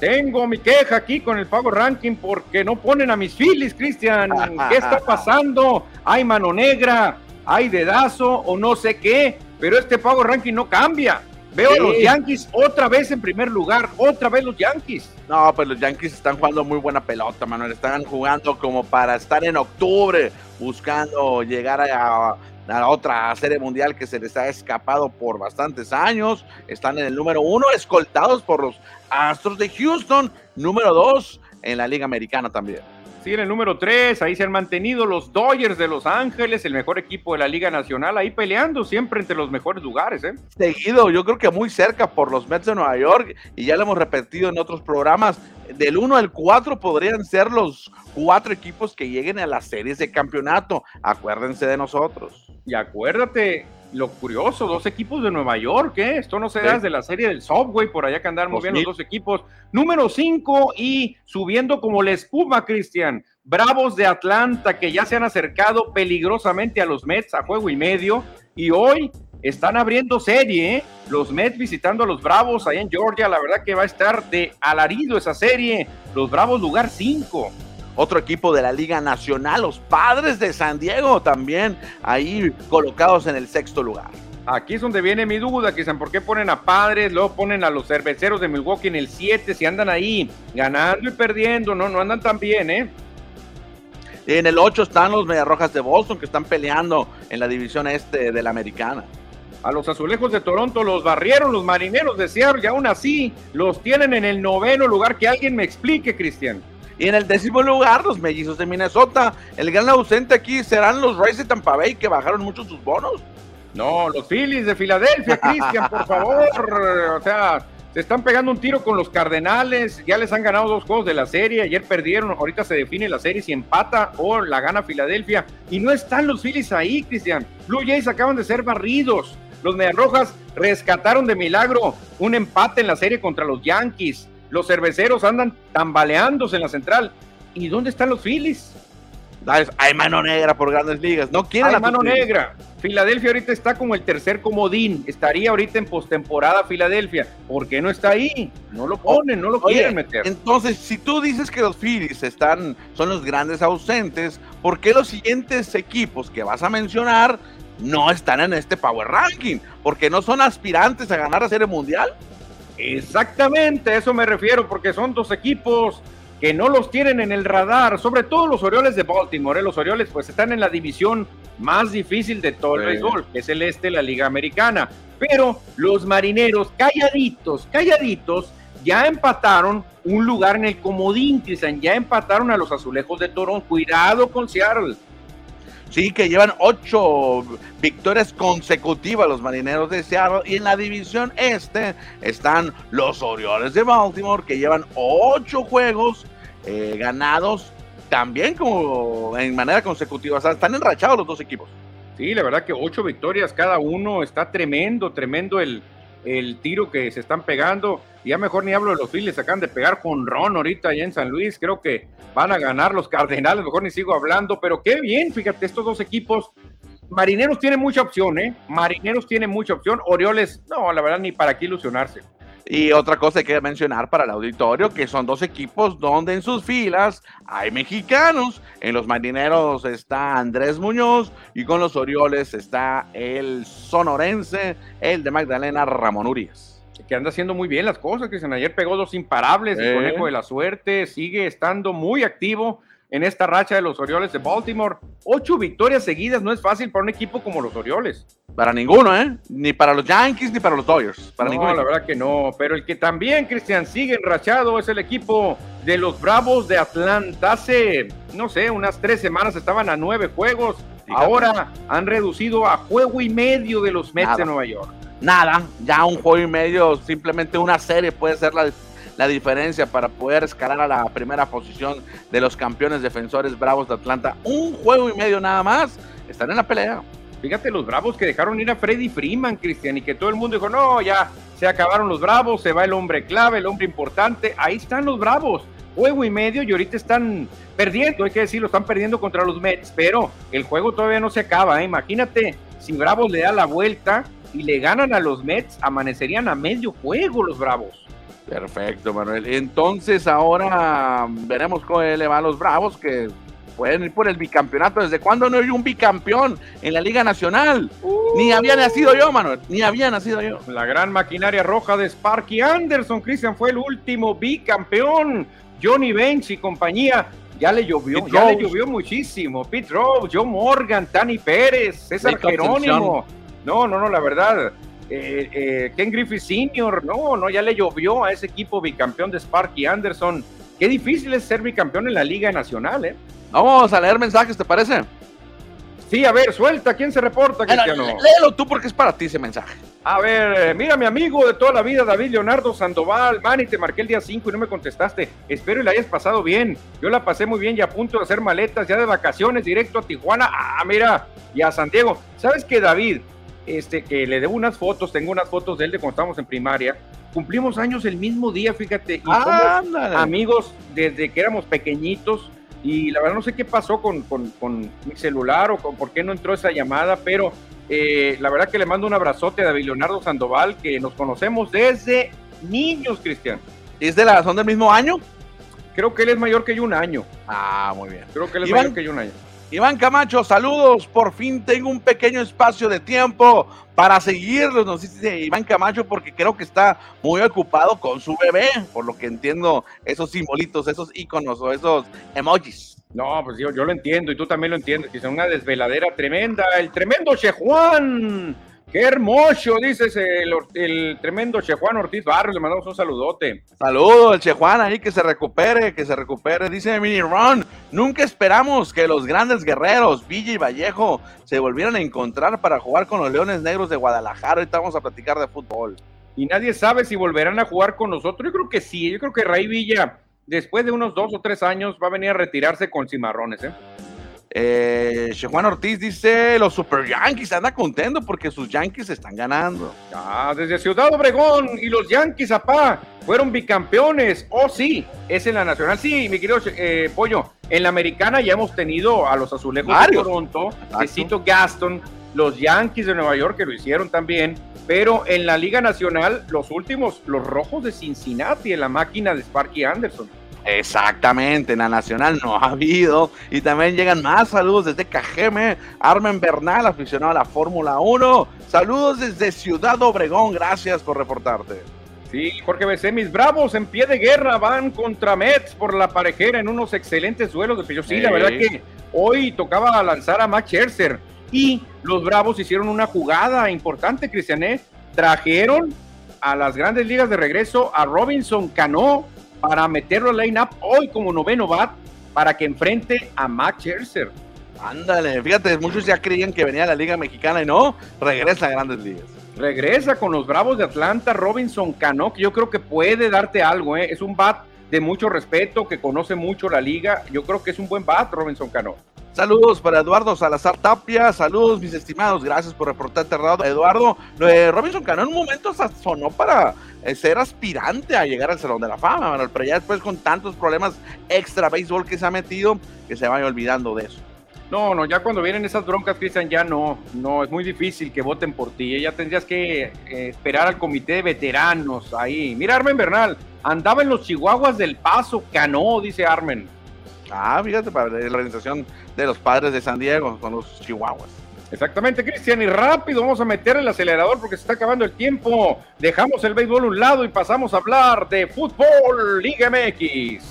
Tengo mi queja aquí con el Power Ranking porque no ponen a mis Phillies, Cristian. ¿Qué está pasando? Hay mano negra, hay dedazo o no sé qué, pero este Power Ranking no cambia. Veo a los Yankees otra vez en primer lugar, otra vez los Yankees. No, pues los Yankees están jugando muy buena pelota, Manuel. Están jugando como para estar en octubre, buscando llegar a, la otra serie mundial que se les ha escapado por bastantes años. Están en el número uno, escoltados por los Astros de Houston, número dos en la Liga Americana también. Sí, en el número 3, ahí se han mantenido los Dodgers de Los Ángeles, el mejor equipo de la Liga Nacional, ahí peleando siempre entre los mejores lugares. ¿eh? Seguido, yo creo que muy cerca por los Mets de Nueva York, y ya lo hemos repetido en otros programas, del 1 al 4 podrían ser los cuatro equipos que lleguen a las series de campeonato. Acuérdense de nosotros. Y acuérdate, lo curioso, dos equipos de Nueva York, ¿eh? Esto no se da desde la serie del Subway, por allá que andaron muy bien los dos equipos. Número 5 y subiendo como la espuma, Cristian. Bravos de Atlanta que ya se han acercado peligrosamente a los Mets a juego y medio. Y hoy están abriendo serie, ¿eh? Los Mets visitando a los Bravos allá en Georgia. La verdad que va a estar de alarido esa serie. Los Bravos lugar 5 otro equipo de la Liga Nacional, los Padres de San Diego también ahí colocados en el sexto lugar. Aquí es donde viene mi duda, quizás por qué ponen a Padres, luego ponen a los cerveceros de Milwaukee en el 7, si andan ahí ganando y perdiendo, no, no andan tan bien, ¿eh? En el 8 están los Mediarrojas de Boston que están peleando en la división este de la americana. A los azulejos de Toronto los barrieron los marineros de Seattle y aún así los tienen en el noveno lugar. Que alguien me explique, Cristian. Y en el décimo lugar, los mellizos de Minnesota. El gran ausente aquí serán los Rays de Tampa Bay, que bajaron mucho sus bonos. No, los Phillies de Filadelfia, Cristian, por favor. O sea, se están pegando un tiro con los Cardenales, ya les han ganado dos juegos de la serie, ayer perdieron, ahorita se define la serie si empata o la gana Filadelfia, y no están los Phillies ahí, Cristian. Blue Jays acaban de ser barridos, los Mediarrojas rescataron de milagro un empate en la serie contra los Yankees, los cerveceros andan tambaleándose en la central, ¿y dónde están los Phillies? Hay mano negra por grandes ligas. No quieren Hay mano negra. Filadelfia ahorita está como el tercer comodín. Estaría ahorita en postemporada Filadelfia. ¿Por qué no está ahí? No lo ponen, no lo quieren meter. Entonces, si tú dices que los Phillies están, son los grandes ausentes, ¿por qué los siguientes equipos que vas a mencionar no están en este Power Ranking? ¿Porque no son aspirantes a ganar la Serie Mundial? Exactamente, a eso me refiero, porque son dos equipos que no los tienen en el radar, sobre todo los Orioles de Baltimore. ¿eh? Los Orioles pues están en la división más difícil de todo el béisbol, que es el este, la Liga Americana. Pero los marineros, calladitos, calladitos, ya empataron un lugar en el comodín, Cristian, ya empataron a los azulejos de Toronto. Cuidado con Seattle. Sí, que llevan ocho victorias consecutivas los marineros de Seattle. Y en la división este están los Orioles de Baltimore, que llevan ocho juegos eh, ganados también como en manera consecutiva. O sea, están enrachados los dos equipos. Sí, la verdad que ocho victorias cada uno. Está tremendo, tremendo el, el tiro que se están pegando. Ya mejor ni hablo de los Phillies, acaban de pegar con Ron ahorita allá en San Luis. Creo que van a ganar los Cardenales, mejor ni sigo hablando, pero qué bien, fíjate, estos dos equipos. Marineros tiene mucha opción, ¿eh? Marineros tiene mucha opción. Orioles, no, la verdad, ni para qué ilusionarse. Y otra cosa que mencionar para el auditorio, que son dos equipos donde en sus filas hay mexicanos. En los marineros está Andrés Muñoz y con los Orioles está el sonorense, el de Magdalena Ramón Urias. Que anda haciendo muy bien las cosas, Cristian. Ayer pegó dos imparables, el conejo de la suerte, sigue estando muy activo en esta racha de los Orioles de Baltimore. Ocho victorias seguidas no es fácil para un equipo como los Orioles. Para ninguno, ¿eh? Ni para los Yankees ni para los Dodgers. Para no, ninguno. la verdad que no. Pero el que también, Cristian, sigue enrachado es el equipo de los Bravos de Atlanta. Hace, no sé, unas tres semanas estaban a nueve juegos. Ahora han reducido a juego y medio de los Mets Nada. de Nueva York. Nada, ya un juego y medio, simplemente una serie puede ser la, la diferencia para poder escalar a la primera posición de los campeones defensores Bravos de Atlanta. Un juego y medio nada más, están en la pelea. Fíjate los Bravos que dejaron ir a Freddy Freeman, Cristian, y que todo el mundo dijo, no, ya se acabaron los Bravos, se va el hombre clave, el hombre importante. Ahí están los Bravos, juego y medio, y ahorita están perdiendo, hay que decirlo, están perdiendo contra los Mets, pero el juego todavía no se acaba. ¿eh? Imagínate si Bravos le da la vuelta y le ganan a los Mets, amanecerían a medio juego los Bravos. Perfecto, Manuel. Entonces ahora veremos cómo le va a los Bravos que pueden ir por el bicampeonato. ¿Desde cuándo no hay un bicampeón en la Liga Nacional? Ni había nacido yo, Manuel. Ni había nacido yo. La gran maquinaria roja de Sparky Anderson, Cristian, fue el último bicampeón. Johnny Bench y compañía. Ya le llovió, Pete ya Rose. le llovió muchísimo. Pete Rose, Joe Morgan, Tani Pérez, César Jacob Jerónimo. No, no, no, la verdad. eh, eh, Ken Griffith Sr., no, no, ya le llovió a ese equipo bicampeón de Sparky Anderson. Qué difícil es ser bicampeón en la Liga Nacional, ¿eh? Vamos a leer mensajes, ¿te parece? Sí, a ver, suelta, ¿quién se reporta, Cristiano? léelo tú porque es para ti ese mensaje. A ver, eh, mira, mi amigo de toda la vida, David Leonardo Sandoval. Manny, te marqué el día 5 y no me contestaste. Espero y la hayas pasado bien. Yo la pasé muy bien y a punto de hacer maletas ya de vacaciones directo a Tijuana. Ah, mira, y a San Diego. ¿Sabes qué, David? Este, que le debo unas fotos, tengo unas fotos de él de cuando estábamos en primaria. Cumplimos años el mismo día, fíjate. Y Ándale. amigos desde que éramos pequeñitos y la verdad no sé qué pasó con, con- con mi celular o con por qué no entró esa llamada, pero eh, la verdad que le mando un abrazote a David Leonardo Sandoval, que nos conocemos desde niños, Cristian. ¿Es de la, son del mismo año? Creo que él es mayor que yo un año. Ah, muy bien. Creo que él es Iván- mayor que yo un año. Iván Camacho, saludos. Por fin tengo un pequeño espacio de tiempo para seguirlos. Nos dice Iván Camacho porque creo que está muy ocupado con su bebé. Por lo que entiendo, esos simbolitos, esos iconos o esos emojis. No, pues yo, lo entiendo y tú también lo entiendes, que es una desveladera tremenda. El tremendo Chejuan. Qué hermoso, dices el, el tremendo Chejuan Ortiz Barrios. Le mandamos un saludote. Saludos, el Che Juan ahí que se recupere, que se recupere. Dice Mini Ron, nunca esperamos que los grandes guerreros, Villa y Vallejo, se volvieran a encontrar para jugar con los Leones Negros de Guadalajara. Ahorita vamos a platicar de fútbol. y nadie sabe si volverán a jugar con nosotros. Yo creo que sí, yo creo que Ray Villa, después de unos dos o tres años, va a venir a retirarse con cimarrones. ¿eh? Eh, Juan Ortiz dice, los Super Yankees anda contento porque sus Yankees están ganando. Ah, desde Ciudad Obregón y los Yankees, apá, fueron bicampeones. Oh, sí, es en la Nacional. Sí, mi querido eh, Pollo, en la Americana ya hemos tenido a los Azulejos de Toronto, Cito Gaston, los Yankees de Nueva York que lo hicieron también, pero en la Liga Nacional, los últimos, los Rojos de Cincinnati, en la máquina de Sparky Anderson. Exactamente, en la Nacional no ha habido. Y también llegan más saludos desde Cajeme, Armen Bernal, aficionado a la Fórmula 1. Saludos desde Ciudad Obregón, gracias por reportarte. Sí, Jorge BC, mis bravos en pie de guerra van contra Mets por la parejera en unos excelentes duelos de pillo. Sí, la verdad que hoy tocaba lanzar a Max Scherzer y los bravos hicieron una jugada importante, Cristiané. Trajeron a las grandes ligas de regreso a Robinson Cano para meterlo al line-up hoy como noveno bat para que enfrente a Max Scherzer. Ándale, fíjate, muchos ya creían que venía a la Liga Mexicana y no, regresa a Grandes Ligas. Regresa con los Bravos de Atlanta, Robinson Cano, que yo creo que puede darte algo, ¿eh? es un bat de mucho respeto, que conoce mucho la liga, yo creo que es un buen bat, Robinson Cano. Saludos para Eduardo Salazar Tapia, saludos mis estimados, gracias por reportarte, Eduardo. Robinson Cano en un momento sonó para eh, ser aspirante a llegar al Salón de la Fama, pero ya después con tantos problemas extra béisbol que se ha metido, que se vaya olvidando de eso. No, no, ya cuando vienen esas broncas, Cristian, ya no, no, es muy difícil que voten por ti, ya tendrías que eh, esperar al comité de veteranos ahí. Mira, Armen Bernal, andaba en los Chihuahuas del Paso, Cano, dice Armen. Ah, fíjate, para la organización de los padres de San Diego con los Chihuahuas. Exactamente, Cristian, y rápido vamos a meter el acelerador porque se está acabando el tiempo. Dejamos el béisbol a un lado y pasamos a hablar de fútbol Liga MX.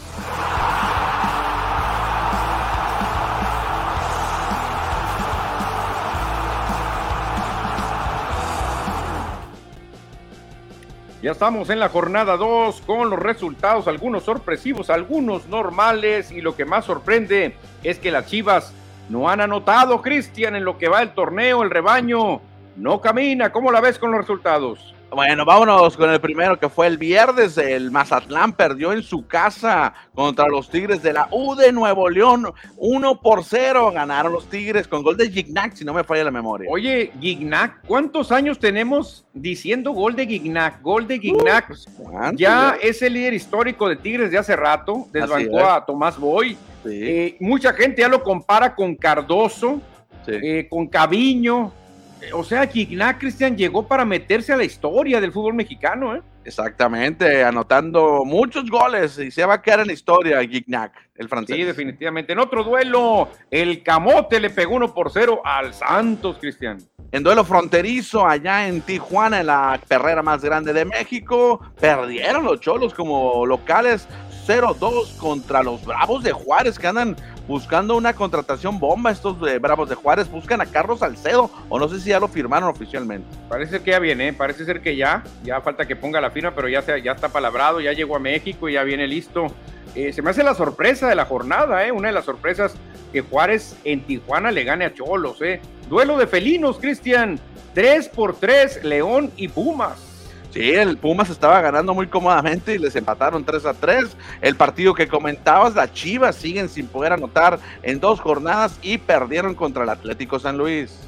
Ya estamos en la jornada 2 con los resultados, algunos sorpresivos, algunos normales y lo que más sorprende es que las Chivas no han anotado, Cristian, en lo que va el torneo, el rebaño. No camina. ¿Cómo la ves con los resultados? Bueno, vámonos con el primero que fue el viernes. El Mazatlán perdió en su casa contra los Tigres de la U de Nuevo León. 1 por 0 ganaron los Tigres con gol de Gignac, si no me falla la memoria. Oye, Gignac, ¿cuántos años tenemos diciendo gol de Gignac? Gol de Gignac. Pues, ya es el líder histórico de Tigres de hace rato. Desbancó a Tomás Boy. Eh, mucha gente ya lo compara con Cardoso, eh, con Caviño. Eh, o sea, Gignac, Cristian, llegó para meterse a la historia del fútbol mexicano. ¿eh? Exactamente, anotando muchos goles y se va a quedar en la historia Gignac, el francés. Sí, definitivamente. En otro duelo, el Camote le pegó uno por cero al Santos, Cristian. En duelo fronterizo allá en Tijuana, en la perrera más grande de México, perdieron los cholos como locales 0-2 contra los Bravos de Juárez que andan buscando una contratación bomba. Estos eh, Bravos de Juárez buscan a Carlos Salcedo o no sé si ya lo firmaron oficialmente. Parece que ya viene, ¿eh? parece ser que ya, ya falta que ponga la firma, pero ya, ya está palabrado, ya llegó a México ya viene listo. Eh, se me hace la sorpresa de la jornada, ¿eh? una de las sorpresas que Juárez en Tijuana le gane a Cholos. ¿eh? Duelo de felinos, Cristian. 3 por 3, León y Pumas. Sí, el Pumas estaba ganando muy cómodamente y les empataron 3 a 3. El partido que comentabas, las Chivas siguen sin poder anotar en dos jornadas y perdieron contra el Atlético San Luis.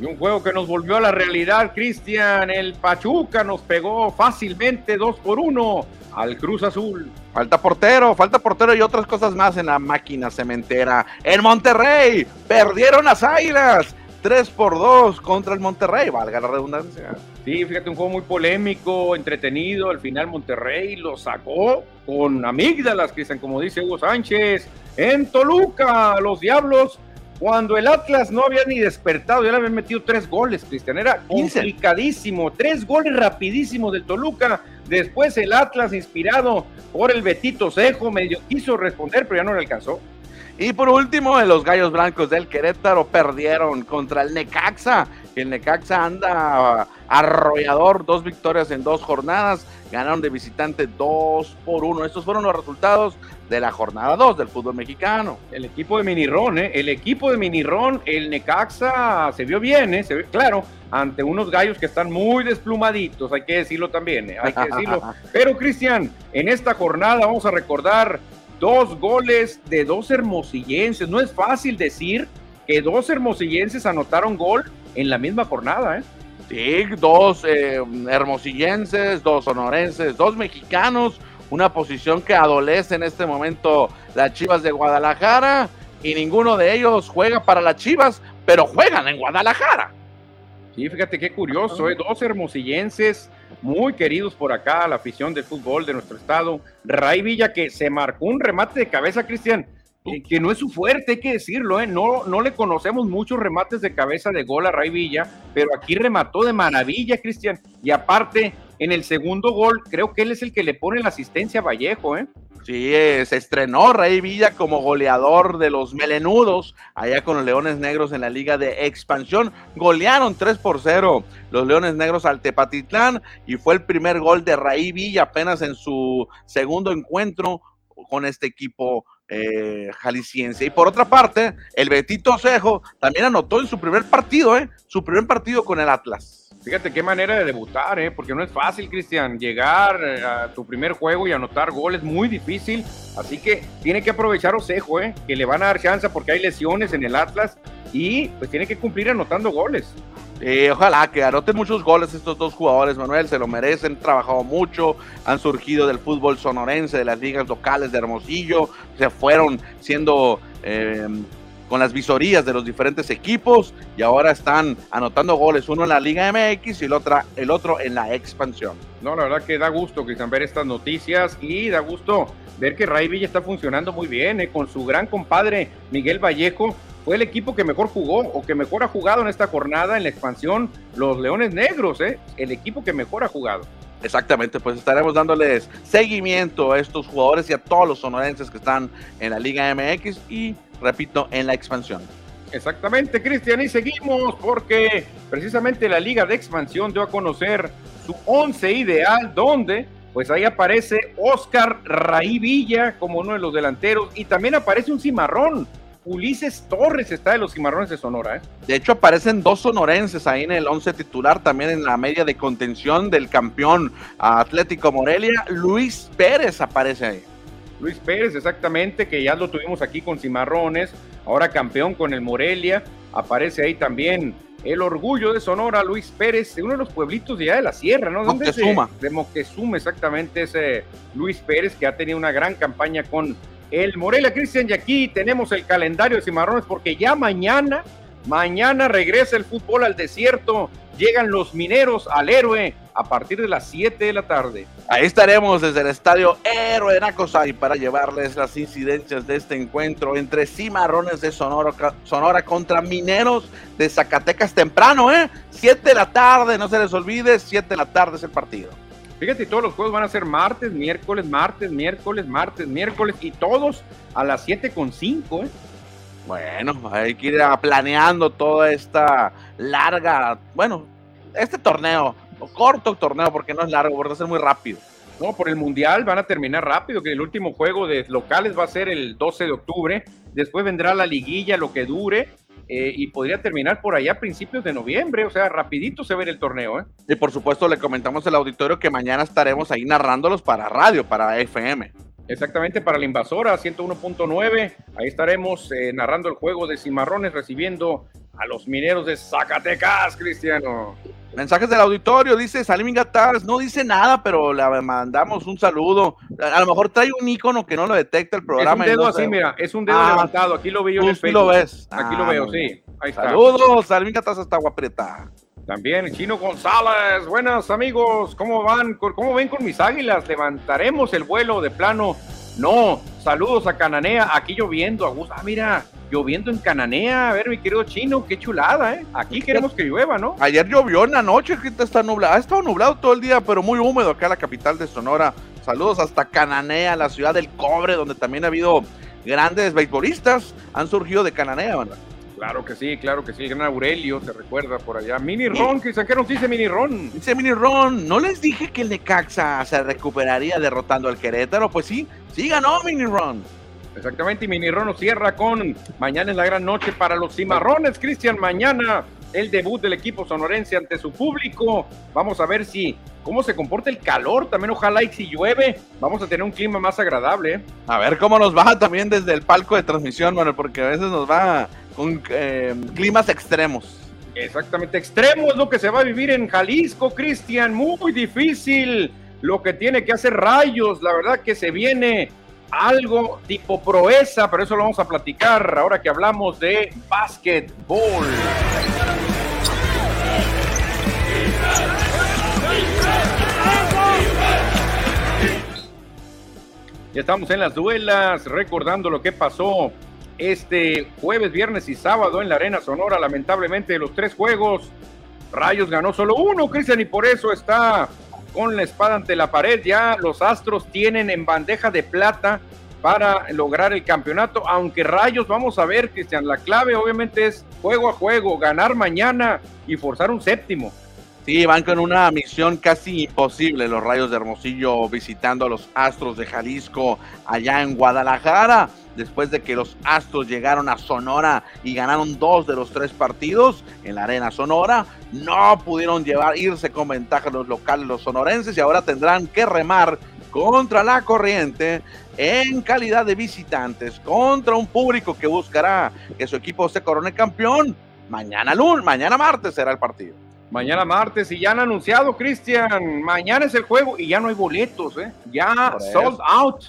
Y un juego que nos volvió a la realidad, Cristian. El Pachuca nos pegó fácilmente 2 por 1 al Cruz Azul. Falta portero, falta portero y otras cosas más en la máquina cementera. En Monterrey, perdieron las Águilas. 3 por 2 contra el Monterrey, valga la redundancia. Sí, fíjate, un juego muy polémico, entretenido. Al final Monterrey lo sacó con amígdalas, Cristian, como dice Hugo Sánchez. En Toluca, los Diablos, cuando el Atlas no había ni despertado, ya le habían metido tres goles, Cristian. Era complicadísimo. Tres goles rapidísimos del Toluca. Después el Atlas, inspirado por el Betito Cejo, medio quiso responder, pero ya no le alcanzó. Y por último, los Gallos Blancos del Querétaro perdieron contra el Necaxa. El Necaxa anda arrollador, dos victorias en dos jornadas, ganaron de visitante 2 por 1. Estos fueron los resultados de la jornada 2 del fútbol mexicano. El equipo de Minirón, ¿eh? el equipo de Minirón, el Necaxa se vio bien, ¿eh? se ve, claro, ante unos gallos que están muy desplumaditos, hay que decirlo también, ¿eh? hay que decirlo. Pero Cristian, en esta jornada vamos a recordar dos goles de dos hermosillenses. No es fácil decir que dos hermosillenses anotaron gol en la misma jornada, ¿eh? Sí, dos eh, hermosillenses, dos sonorenses, dos mexicanos, una posición que adolece en este momento las Chivas de Guadalajara y ninguno de ellos juega para las Chivas, pero juegan en Guadalajara. Sí, fíjate qué curioso, ¿eh? dos hermosillenses muy queridos por acá, la afición del fútbol de nuestro estado. Ray Villa que se marcó un remate de cabeza, Cristian, que no es su fuerte, hay que decirlo, ¿eh? no, no le conocemos muchos remates de cabeza de gol a Ray Villa, pero aquí remató de maravilla, Cristian, y aparte, en el segundo gol, creo que él es el que le pone la asistencia a Vallejo, ¿eh? Sí, eh, se estrenó Ray Villa como goleador de los melenudos allá con los Leones Negros en la Liga de Expansión. Golearon 3 por 0 los Leones Negros al Tepatitlán y fue el primer gol de Ray Villa apenas en su segundo encuentro con este equipo eh, jalisciense. Y por otra parte, el Betito Cejo también anotó en su primer partido, ¿eh? Su primer partido con el Atlas. Fíjate qué manera de debutar, ¿eh? porque no es fácil, Cristian, llegar eh, a tu primer juego y anotar goles, muy difícil. Así que tiene que aprovechar Osejo, ¿eh? que le van a dar chance porque hay lesiones en el Atlas y pues tiene que cumplir anotando goles. Eh, ojalá que anoten muchos goles estos dos jugadores, Manuel, se lo merecen, han trabajado mucho, han surgido del fútbol sonorense, de las ligas locales de Hermosillo, se fueron siendo eh, con las visorías de los diferentes equipos y ahora están anotando goles, uno en la Liga MX y el, el otro en la expansión. No, la verdad que da gusto, Cristian, ver estas noticias y da gusto ver que Ray Villa está funcionando muy bien, eh, con su gran compadre Miguel Vallejo, fue el equipo que mejor jugó o que mejor ha jugado en esta jornada en la expansión, los Leones Negros, ¿eh? el equipo que mejor ha jugado. Exactamente, pues estaremos dándoles seguimiento a estos jugadores y a todos los sonorenses que están en la Liga MX y, repito, en la expansión. Exactamente, Cristian, y seguimos porque precisamente la Liga de Expansión dio a conocer su once ideal, donde pues ahí aparece Oscar Raí Villa como uno de los delanteros y también aparece un cimarrón Ulises Torres está de los Cimarrones de Sonora. ¿eh? De hecho, aparecen dos sonorenses ahí en el 11 titular, también en la media de contención del campeón Atlético Morelia. Luis Pérez aparece ahí. Luis Pérez, exactamente, que ya lo tuvimos aquí con Cimarrones, ahora campeón con el Morelia. Aparece ahí también el orgullo de Sonora, Luis Pérez, de uno de los pueblitos de allá de la sierra, ¿no? Moctezuma. De Moctezuma, exactamente, ese Luis Pérez, que ha tenido una gran campaña con el Morelia Cristian y aquí tenemos el calendario de Cimarrones porque ya mañana, mañana regresa el fútbol al desierto, llegan los mineros al héroe a partir de las 7 de la tarde. Ahí estaremos desde el estadio Héroe de Nacosay para llevarles las incidencias de este encuentro entre Cimarrones de Sonora, Sonora contra Mineros de Zacatecas temprano, ¿eh? 7 de la tarde, no se les olvide, 7 de la tarde es el partido. Fíjate, todos los juegos van a ser martes, miércoles, martes, miércoles, martes, miércoles y todos a las 7.5, ¿eh? Bueno, hay que ir planeando toda esta larga, bueno, este torneo, corto torneo, porque no es largo, porque va a ser muy rápido. No, por el Mundial van a terminar rápido, que el último juego de locales va a ser el 12 de octubre, después vendrá la liguilla, lo que dure, eh, y podría terminar por allá a principios de noviembre, o sea, rapidito se ve el torneo. ¿eh? Y por supuesto le comentamos al auditorio que mañana estaremos ahí narrándolos para radio, para FM. Exactamente, para la invasora 101.9, ahí estaremos eh, narrando el juego de Cimarrones, recibiendo a los mineros de Zacatecas, Cristiano. Mensajes del auditorio, dice Salim Gataz, no dice nada, pero le mandamos un saludo. A, lo mejor trae un icono que no lo detecta el programa. Es un dedo así, mira, es un dedo ah, levantado. Aquí lo veo en el Facebook. lo ves. Aquí lo ah, veo, sí. Ahí está. Saludos, Salim Gataz hasta Guaprieta. También Chino González, buenas amigos, ¿cómo van? ¿Cómo ven con mis águilas? ¿Levantaremos el vuelo de plano? No, saludos a Cananea, aquí lloviendo, a Ah, mira, lloviendo en Cananea. A ver, mi querido chino, qué chulada, ¿eh? Aquí queremos que llueva, ¿no? Ayer llovió en la noche, que está nublado. Ha estado nublado todo el día, pero muy húmedo acá en la capital de Sonora. Saludos hasta Cananea, la ciudad del cobre, donde también ha habido grandes beisbolistas. Han surgido de Cananea, ¿verdad? Claro que sí, claro que sí. El gran Aurelio, se recuerda por allá. Mini Ron, ¿qué, ¿qué nos dice Mini Ron? Dice Mini Ron, ¿no les dije que el Necaxa se recuperaría derrotando al Querétaro? Pues sí, sí ganó Mini Ron. Exactamente, y Mini Ron nos cierra con mañana es la gran noche para los cimarrones, Cristian. Mañana el debut del equipo sonorense ante su público. Vamos a ver si cómo se comporta el calor. También ojalá y si llueve, vamos a tener un clima más agradable. A ver cómo nos va también desde el palco de transmisión, bueno, porque a veces nos va con eh, climas extremos. Exactamente, extremo es lo que se va a vivir en Jalisco, Cristian. Muy difícil lo que tiene que hacer Rayos. La verdad que se viene algo tipo proeza, pero eso lo vamos a platicar ahora que hablamos de básquetbol. Ya estamos en las duelas, recordando lo que pasó este jueves, viernes y sábado en la Arena Sonora. Lamentablemente, los tres juegos, Rayos ganó solo uno, Cristian, y por eso está con la espada ante la pared. Ya los Astros tienen en bandeja de plata para lograr el campeonato, aunque Rayos, vamos a ver, Cristian, la clave obviamente es juego a juego, ganar mañana y forzar un séptimo. Sí, van con una misión casi imposible los Rayos de Hermosillo visitando a los Astros de Jalisco allá en Guadalajara. Después de que los Astros llegaron a Sonora y ganaron dos de los tres partidos en la Arena Sonora, no pudieron llevar, irse con ventaja los locales, los sonorenses, y ahora tendrán que remar contra la corriente en calidad de visitantes contra un público que buscará que su equipo se corone campeón. Mañana lunes, mañana martes será el partido. Mañana martes y ya han anunciado, Cristian, mañana es el juego y ya no hay boletos, ¿eh? ya sold out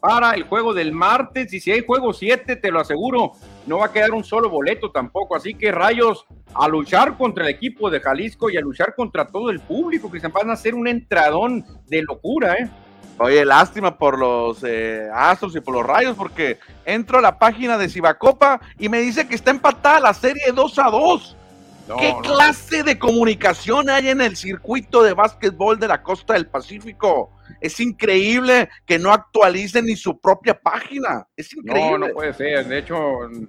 para el juego del martes y si hay juego 7, te lo aseguro, no va a quedar un solo boleto tampoco, así que Rayos a luchar contra el equipo de Jalisco y a luchar contra todo el público, Cristian, van a hacer un entradón de locura, ¿eh? Oye, lástima por los eh, Astros y por los Rayos, porque entro a la página de Cibacopa y me dice que está empatada la serie 2 a 2. ¿Qué clase de comunicación hay en el circuito de básquetbol de la costa del Pacífico? Es increíble que no actualicen ni su propia página. Es increíble. No, no puede ser. De hecho,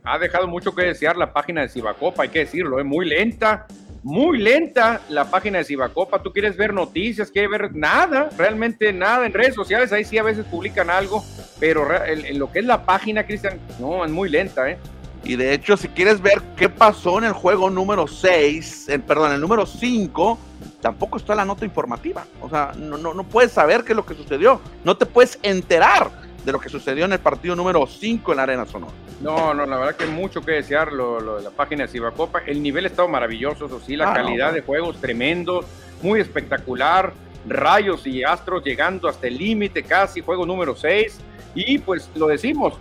ha dejado mucho que desear la página de Cibacopa, hay que decirlo. Es muy lenta, muy lenta la página de Cibacopa. Tú quieres ver noticias, quieres ver nada, realmente nada. En redes sociales ahí sí a veces publican algo, pero en lo que es la página, Cristian, no, es muy lenta, ¿eh? Y de hecho, si quieres ver qué pasó en el juego número 6, en, perdón, el número 5, tampoco está la nota informativa. O sea, no, no, no puedes saber qué es lo que sucedió. No te puedes enterar de lo que sucedió en el partido número 5 en la Arena Sonora. No, no, la verdad que mucho que desear lo, de la página de Cibacopa. El nivel ha estado maravilloso, eso sí, la ah, calidad de juegos tremendo, muy espectacular. Rayos y Astros llegando hasta el límite casi, juego número 6. Y pues lo decimos,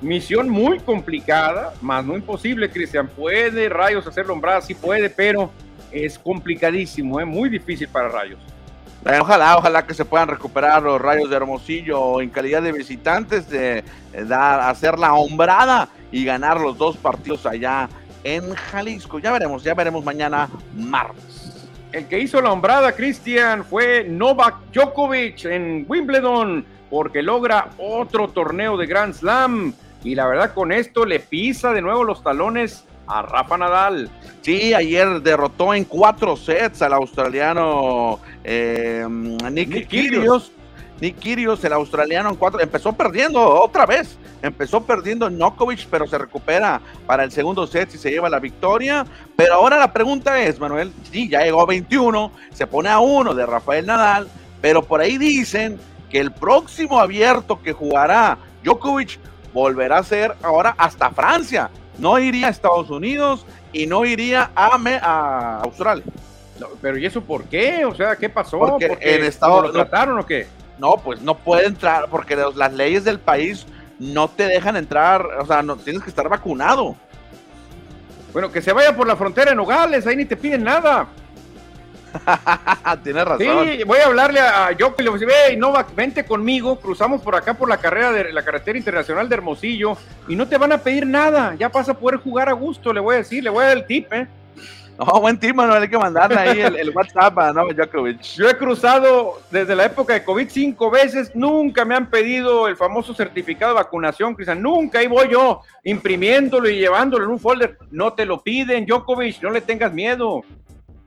Misión muy complicada, más no imposible, Cristian. Puede Rayos hacerlo en sí puede, pero es complicadísimo, es ¿eh? muy difícil para Rayos. Eh, ojalá, ojalá que se puedan recuperar los Rayos de Hermosillo en calidad de visitantes, de, eh, dar, hacer la hombrada y ganar los dos partidos allá en Jalisco. Ya veremos, ya veremos mañana martes. El que hizo la hombrada, Cristian, fue Novak Djokovic en Wimbledon, porque logra otro torneo de Grand Slam y la verdad con esto le pisa de nuevo los talones a Rafa Nadal. Sí, ayer derrotó en cuatro sets al australiano eh, Nick, Kyrgios. Nick Kyrgios, el australiano en cuatro, empezó perdiendo otra vez, empezó perdiendo Nokovic, pero se recupera para el segundo set y se lleva la victoria. Pero ahora la pregunta es, Manuel, sí, ya llegó a 21, se pone a uno de Rafael Nadal, pero por ahí dicen que el próximo abierto que jugará Djokovic volverá a ser ahora hasta Francia. No iría a Estados Unidos y no iría a, a Australia. pero ¿y eso por qué? O sea, ¿qué pasó? Porque, en Estados ¿Lo trataron o qué? No, pues no puede entrar porque las leyes del país no te dejan entrar, o sea, no tienes que estar vacunado. Bueno, que se vaya por la frontera en Nogales, ahí ni te piden nada. Tienes razón. Sí, voy a hablarle a yo le voy a no, vente conmigo, cruzamos por acá por la carrera de la carretera internacional de Hermosillo y no te van a pedir nada, ya vas a poder jugar a gusto, le voy a decir, le voy a dar el tip, ¿eh? No, buen team, Manuel, hay que mandarle ahí el, WhatsApp a Novak Djokovic. Yo he cruzado desde la época de COVID cinco veces, nunca me han pedido el famoso certificado de vacunación, Cristian, nunca, ahí voy yo imprimiéndolo y llevándolo en un folder. No te lo piden, Djokovic, no le tengas miedo.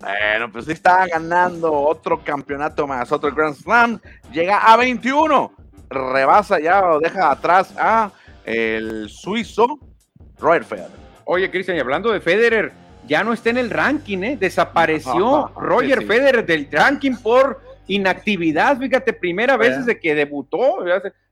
Bueno, pues está ganando otro campeonato más, otro Grand Slam, llega a 21, rebasa ya o deja atrás a el suizo Roger Federer. Oye, Cristian, y hablando de Federer, ya no está en el ranking, ¿eh? Desapareció Roger Federer del ranking por inactividad, fíjate, primera vez desde que debutó,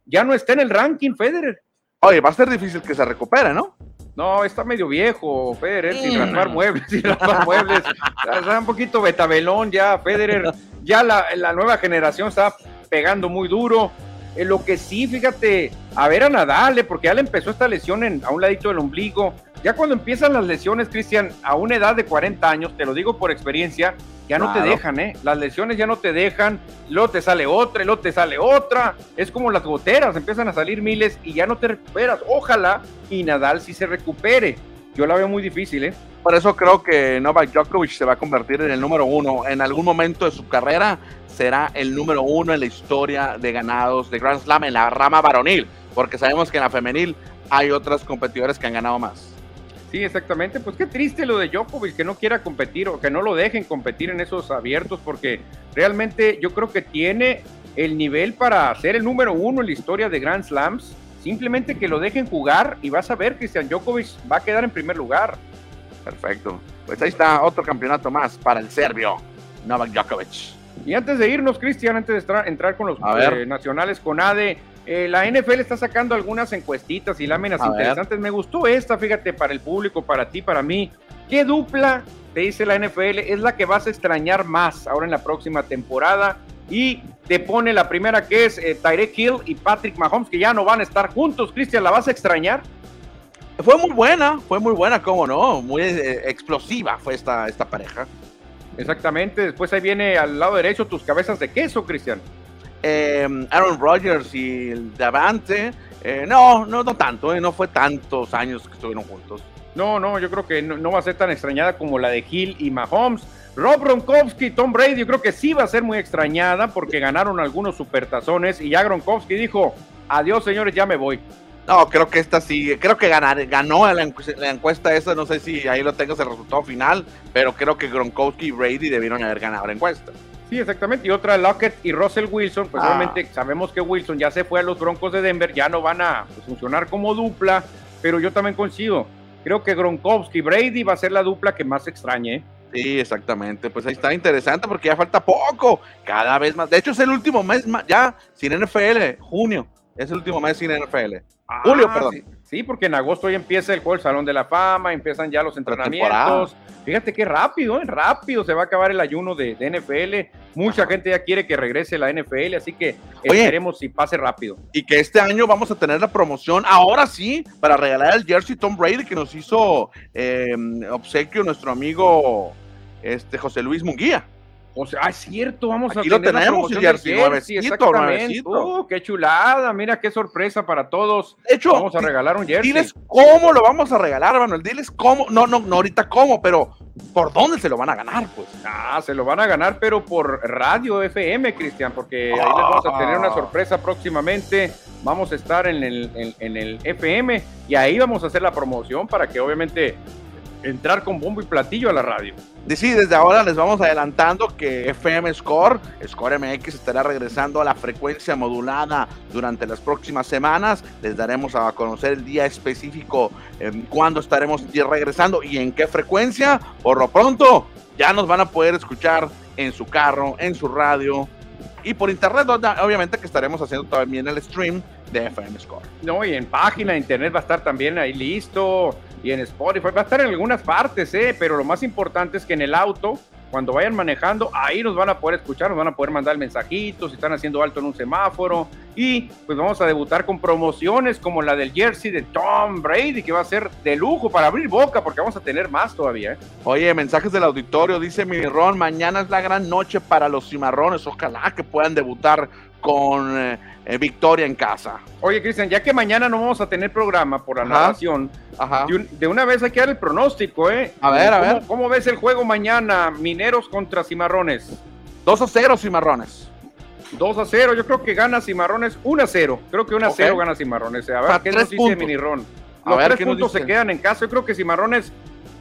ya no está en el ranking Federer. Oye, va a ser difícil que se recupere, ¿no? No, está medio viejo, Federer, sin mm. raspar muebles, sin raspar muebles. Está un poquito betabelón ya, Federer. Ya la, la nueva generación está pegando muy duro. En lo que sí, fíjate, a ver a Nadal, ¿eh? porque ya le empezó esta lesión en, a un ladito del ombligo. Ya cuando empiezan las lesiones, Cristian, a una edad de 40 años, te lo digo por experiencia, ya no te dejan, ¿eh? Las lesiones ya no te dejan, luego te sale otra, luego te sale otra. Es como las goteras, empiezan a salir miles y ya no te recuperas. Ojalá y Nadal sí se recupere. Yo la veo muy difícil, ¿eh? Por eso creo que Novak Djokovic se va a convertir en el número uno. En algún momento de su carrera será el número uno en la historia de ganados de Grand Slam en la rama varonil, porque sabemos que en la femenil hay otras competidores que han ganado más. Sí, exactamente. Pues qué triste lo de Djokovic, que no quiera competir o que no lo dejen competir en esos abiertos, porque realmente yo creo que tiene el nivel para ser el número uno en la historia de Grand Slams. Simplemente que lo dejen jugar y vas a ver, Cristian Djokovic va a quedar en primer lugar. Perfecto. Pues ahí está otro campeonato más para el serbio, Novak Djokovic. Y antes de irnos, Cristian, antes de entrar con los eh, nacionales con ADE, eh, la NFL está sacando algunas encuestitas y láminas interesantes. Me gustó esta, fíjate, para el público, para ti, para mí. ¿Qué dupla, te dice la NFL, es la que vas a extrañar más ahora en la próxima temporada? Y te pone la primera que es eh, Tyreek Hill y Patrick Mahomes, que ya no van a estar juntos. Cristian, ¿la vas a extrañar? Fue muy buena, fue muy buena, cómo no, muy eh, explosiva fue esta, esta pareja. Exactamente, después ahí viene al lado derecho tus cabezas de queso, Cristian. Em, Aaron Rodgers y el Davante, eh, no, no, no tanto, eh, no fue tantos años que estuvieron juntos. No, no, yo creo que no, va a ser tan extrañada como la de Hill y Mahomes. Rob Gronkowski, Tom Brady, yo creo que sí va a ser muy extrañada porque ganaron algunos supertazones y ya Gronkowski dijo, adiós señores, ya me voy. No, creo que esta sí, creo que ganar, ganó la, encuesta esa, no sé si ahí lo tengas el resultado final, pero creo que Gronkowski y Brady debieron haber ganado la encuesta. Sí, exactamente. Y otra, Lockett y Russell Wilson, pues ah. obviamente sabemos que Wilson ya se fue a los Broncos de Denver, ya no van a pues, funcionar como dupla, pero yo también coincido. Creo que Gronkowski y Brady va a ser la dupla que más extrañe. Sí, exactamente. Pues ahí está interesante porque ya falta poco, cada vez más. De hecho, es el último mes ya sin NFL, junio. Es el último mes sin NFL. Julio, ah, perdón. Sí, porque en agosto ya empieza el juego Salón de la Fama, empiezan ya los entrenamientos. Fíjate qué rápido, ¿eh? rápido se va a acabar el ayuno de, NFL. Mucha gente ya quiere que regrese la NFL, así que esperemos si pase rápido. Y que este año vamos a tener la promoción, ahora sí, para regalar el jersey Tom Brady que nos hizo eh, obsequio nuestro amigo este, José Luis Munguía. O sea, ah, es cierto, vamos a tener lo tenemos, el jersey, exactamente. Oh, qué chulada, mira qué sorpresa para todos. De hecho, vamos a regalar un jersey. Diles cómo lo vamos a regalar, Manuel. Diles cómo, no, no, no ahorita cómo, pero ¿por dónde se lo van a ganar, pues? Ah, se lo van a ganar, pero por radio FM, Cristian, porque ahí les vamos a tener una ah. sorpresa próximamente. Vamos a estar en el, en el FM y ahí vamos a hacer la promoción para que obviamente entrar con bombo y platillo a la radio. Sí, desde ahora les vamos adelantando que FM Score, Score MX estará regresando a la frecuencia modulada durante las próximas semanas. Les daremos a conocer el día específico en cuándo estaremos regresando y en qué frecuencia. Por lo pronto, ya nos van a poder escuchar en su carro, en su radio y por internet, obviamente que estaremos haciendo también el stream de FM Score. No, y en página internet va a estar también ahí listo y en Spotify, va a estar en algunas partes, ¿eh? pero lo más importante es que en el auto, cuando vayan manejando, ahí nos van a poder escuchar, nos van a poder mandar el mensajito, si están haciendo alto en un semáforo, y pues vamos a debutar con promociones como la del jersey de Tom Brady, que va a ser de lujo para abrir boca, porque vamos a tener más todavía. ¿eh? Oye, mensajes del auditorio, dice Ron, mañana es la gran noche para los cimarrones, ojalá que puedan debutar con eh, eh, victoria en casa. Oye, Cristian, ya que mañana no vamos a tener programa por la narración, De, una vez hay que dar el pronóstico, ¿eh? A ver, a ver. ¿Cómo ves el juego mañana, Mineros contra Cimarrones? 2 a 0, Cimarrones. 2 a 0, yo creo que gana Cimarrones 1 a 0. Creo que 1 a 0 gana Cimarrones. A ver, ¿qué nos dice Minirón? Los a ver, tres puntos se quedan en casa. Yo creo que Cimarrones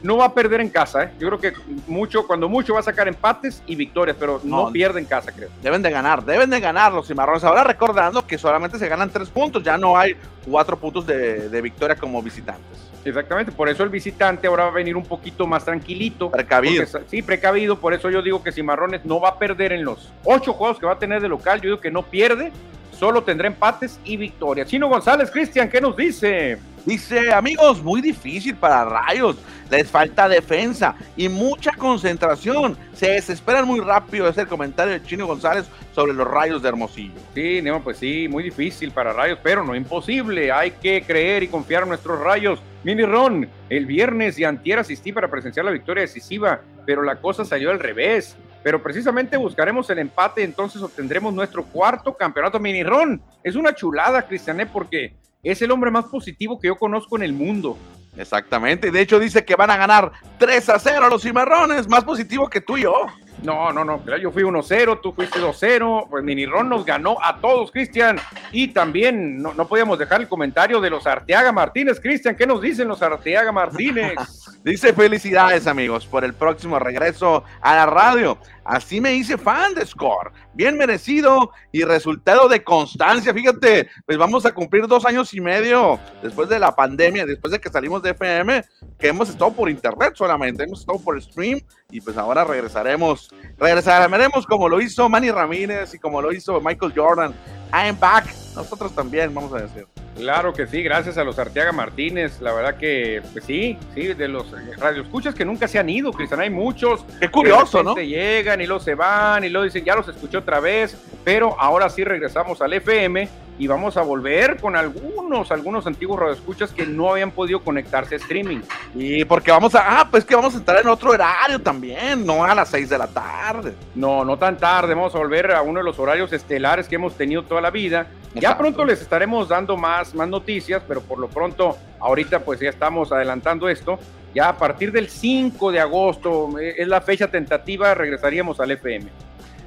no va a perder en casa. ¿eh? Yo creo que mucho, cuando mucho va a sacar empates y victorias, pero no, pierde en casa, creo. Deben de ganar, deben de ganar los cimarrones. Ahora recordando que solamente se ganan tres puntos, ya no hay cuatro puntos de, de victoria como visitantes. Exactamente, por eso el visitante ahora va a venir un poquito más tranquilito. Precavido. sí, precavido, por eso yo digo que Cimarrones no va a perder en los ocho juegos que va a tener de local, yo digo que no pierde, solo tendrá empates y victorias. Chino González, Cristian, ¿qué nos dice? Dice, amigos, muy difícil para Rayos. Les falta defensa y mucha concentración. Se desesperan muy rápido. Es el comentario de Chino González sobre los Rayos de Hermosillo. Sí, no, pues sí, muy difícil para Rayos, pero no imposible. Hay que creer y confiar en nuestros Rayos. Mini Ron, el viernes y antier asistí para presenciar la victoria decisiva, pero la cosa salió al revés. Pero precisamente buscaremos el empate, entonces obtendremos nuestro cuarto campeonato Mini Ron. Es una chulada, Cristiané, porque es el hombre más positivo que yo conozco en el mundo. Exactamente, de hecho dice que van a ganar 3 a 0 a los cimarrones, más positivo que tú y yo. No, no, no, yo fui 1-0, tú fuiste 2-0, pues Minirón nos ganó a todos, Cristian. Y también no, no, podíamos dejar el comentario de los Arteaga Martínez. Cristian, ¿qué nos dicen los Arteaga Martínez? Dice felicidades amigos por el próximo regreso a la radio. Así me hice fan de Score. Bien merecido y resultado de constancia. Fíjate, pues vamos a cumplir dos años y medio después de la pandemia, después de que salimos de FM, que hemos estado por internet solamente, hemos estado por stream y pues ahora regresaremos. Regresaremos como lo hizo Manny Ramírez y como lo hizo Michael Jordan. I'm back. Nosotros también, vamos a decir. Claro que sí, gracias a los Arteaga Martínez. La verdad que, pues sí, sí, de los radioescuchas que nunca se han ido, Cristian. Hay muchos. Qué curioso, ¿no? Llegan y luego se van y luego dicen, ya los escuché otra vez, pero ahora sí regresamos al FM y vamos a volver con algunos, algunos antiguos radioescuchas que no habían podido conectarse a streaming. Y porque vamos a, ah, pues que vamos a entrar en otro horario también, no a las 6 de la tarde. No, no tan tarde, vamos a volver a uno de los horarios estelares que hemos tenido toda la vida. Ya pronto les estaremos dando más, más noticias, pero por lo pronto, ahorita pues ya estamos adelantando esto. Ya a partir del 5 de agosto eh, es la fecha tentativa, regresaríamos al FM.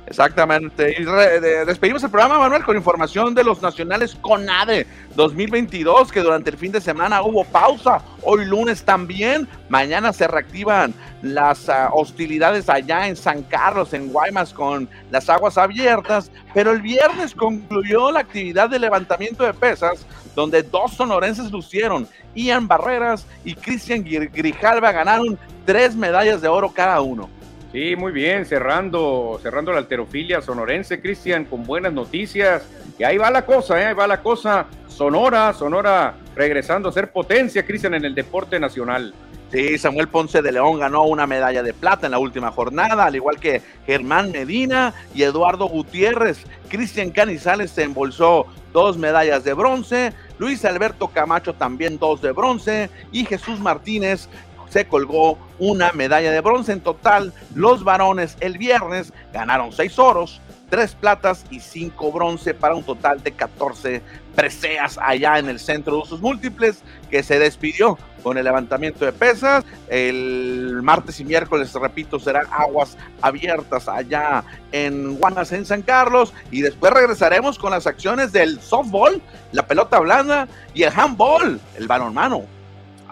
Exactamente. Y despedimos el programa, Manuel, con información de los nacionales CONADE 2022, que durante el fin de semana hubo pausa. Hoy lunes también. Mañana se reactivan las ah, hostilidades allá en San Carlos, en Guaymas, con las aguas abiertas. Pero el viernes concluyó la actividad de levantamiento de pesas, donde dos sonorenses lucieron. Ian Barreras y Cristian Grijalva ganaron tres medallas de oro cada uno. Sí, muy bien, cerrando, cerrando la alterofilia sonorense, Cristian, con buenas noticias. Y ahí va la cosa, ¿eh? ahí va la cosa. Sonora, Sonora regresando a ser potencia, Cristian, en el deporte nacional. Sí, Samuel Ponce de León ganó una medalla de plata en la última jornada, al igual que Germán Medina y Eduardo Gutiérrez. Cristian Canizales se embolsó dos medallas de bronce, Luis Alberto Camacho también dos de bronce y Jesús Martínez se colgó una medalla de bronce en total. Los varones el viernes ganaron seis oros, tres platas y cinco bronce para un total de 14 preseas allá en el centro de usos múltiples que se despidió con el levantamiento de pesas. El martes y miércoles, repito, serán aguas abiertas allá en Guanas, en San Carlos. Y después regresaremos con las acciones del softball, la pelota blanda y el handball, el balonmano.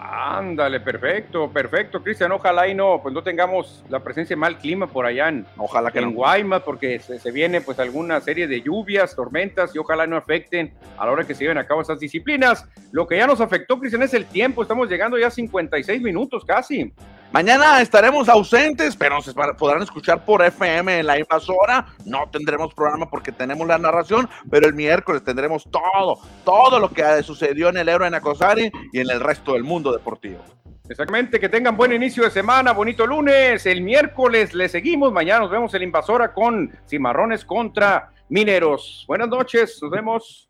Ándale, perfecto, perfecto, Cristian. Ojalá y no, pues no tengamos la presencia de mal clima por allá en, ojalá que en Guaymas, porque se, viene pues alguna serie de lluvias, tormentas y ojalá no afecten a la hora que se lleven a cabo esas disciplinas. Lo que ya nos afectó, Cristian, es el tiempo. Estamos llegando ya a 56 minutos casi. Mañana estaremos ausentes, pero nos podrán escuchar por FM en la invasora. No tendremos programa porque tenemos la narración, pero el miércoles tendremos todo, todo lo que sucedió en el Euro en Acosari y en el resto del mundo deportivo. Exactamente, que tengan buen inicio de semana, bonito lunes. El miércoles le seguimos, mañana nos vemos en la invasora con Cimarrones contra Mineros. Buenas noches, nos vemos.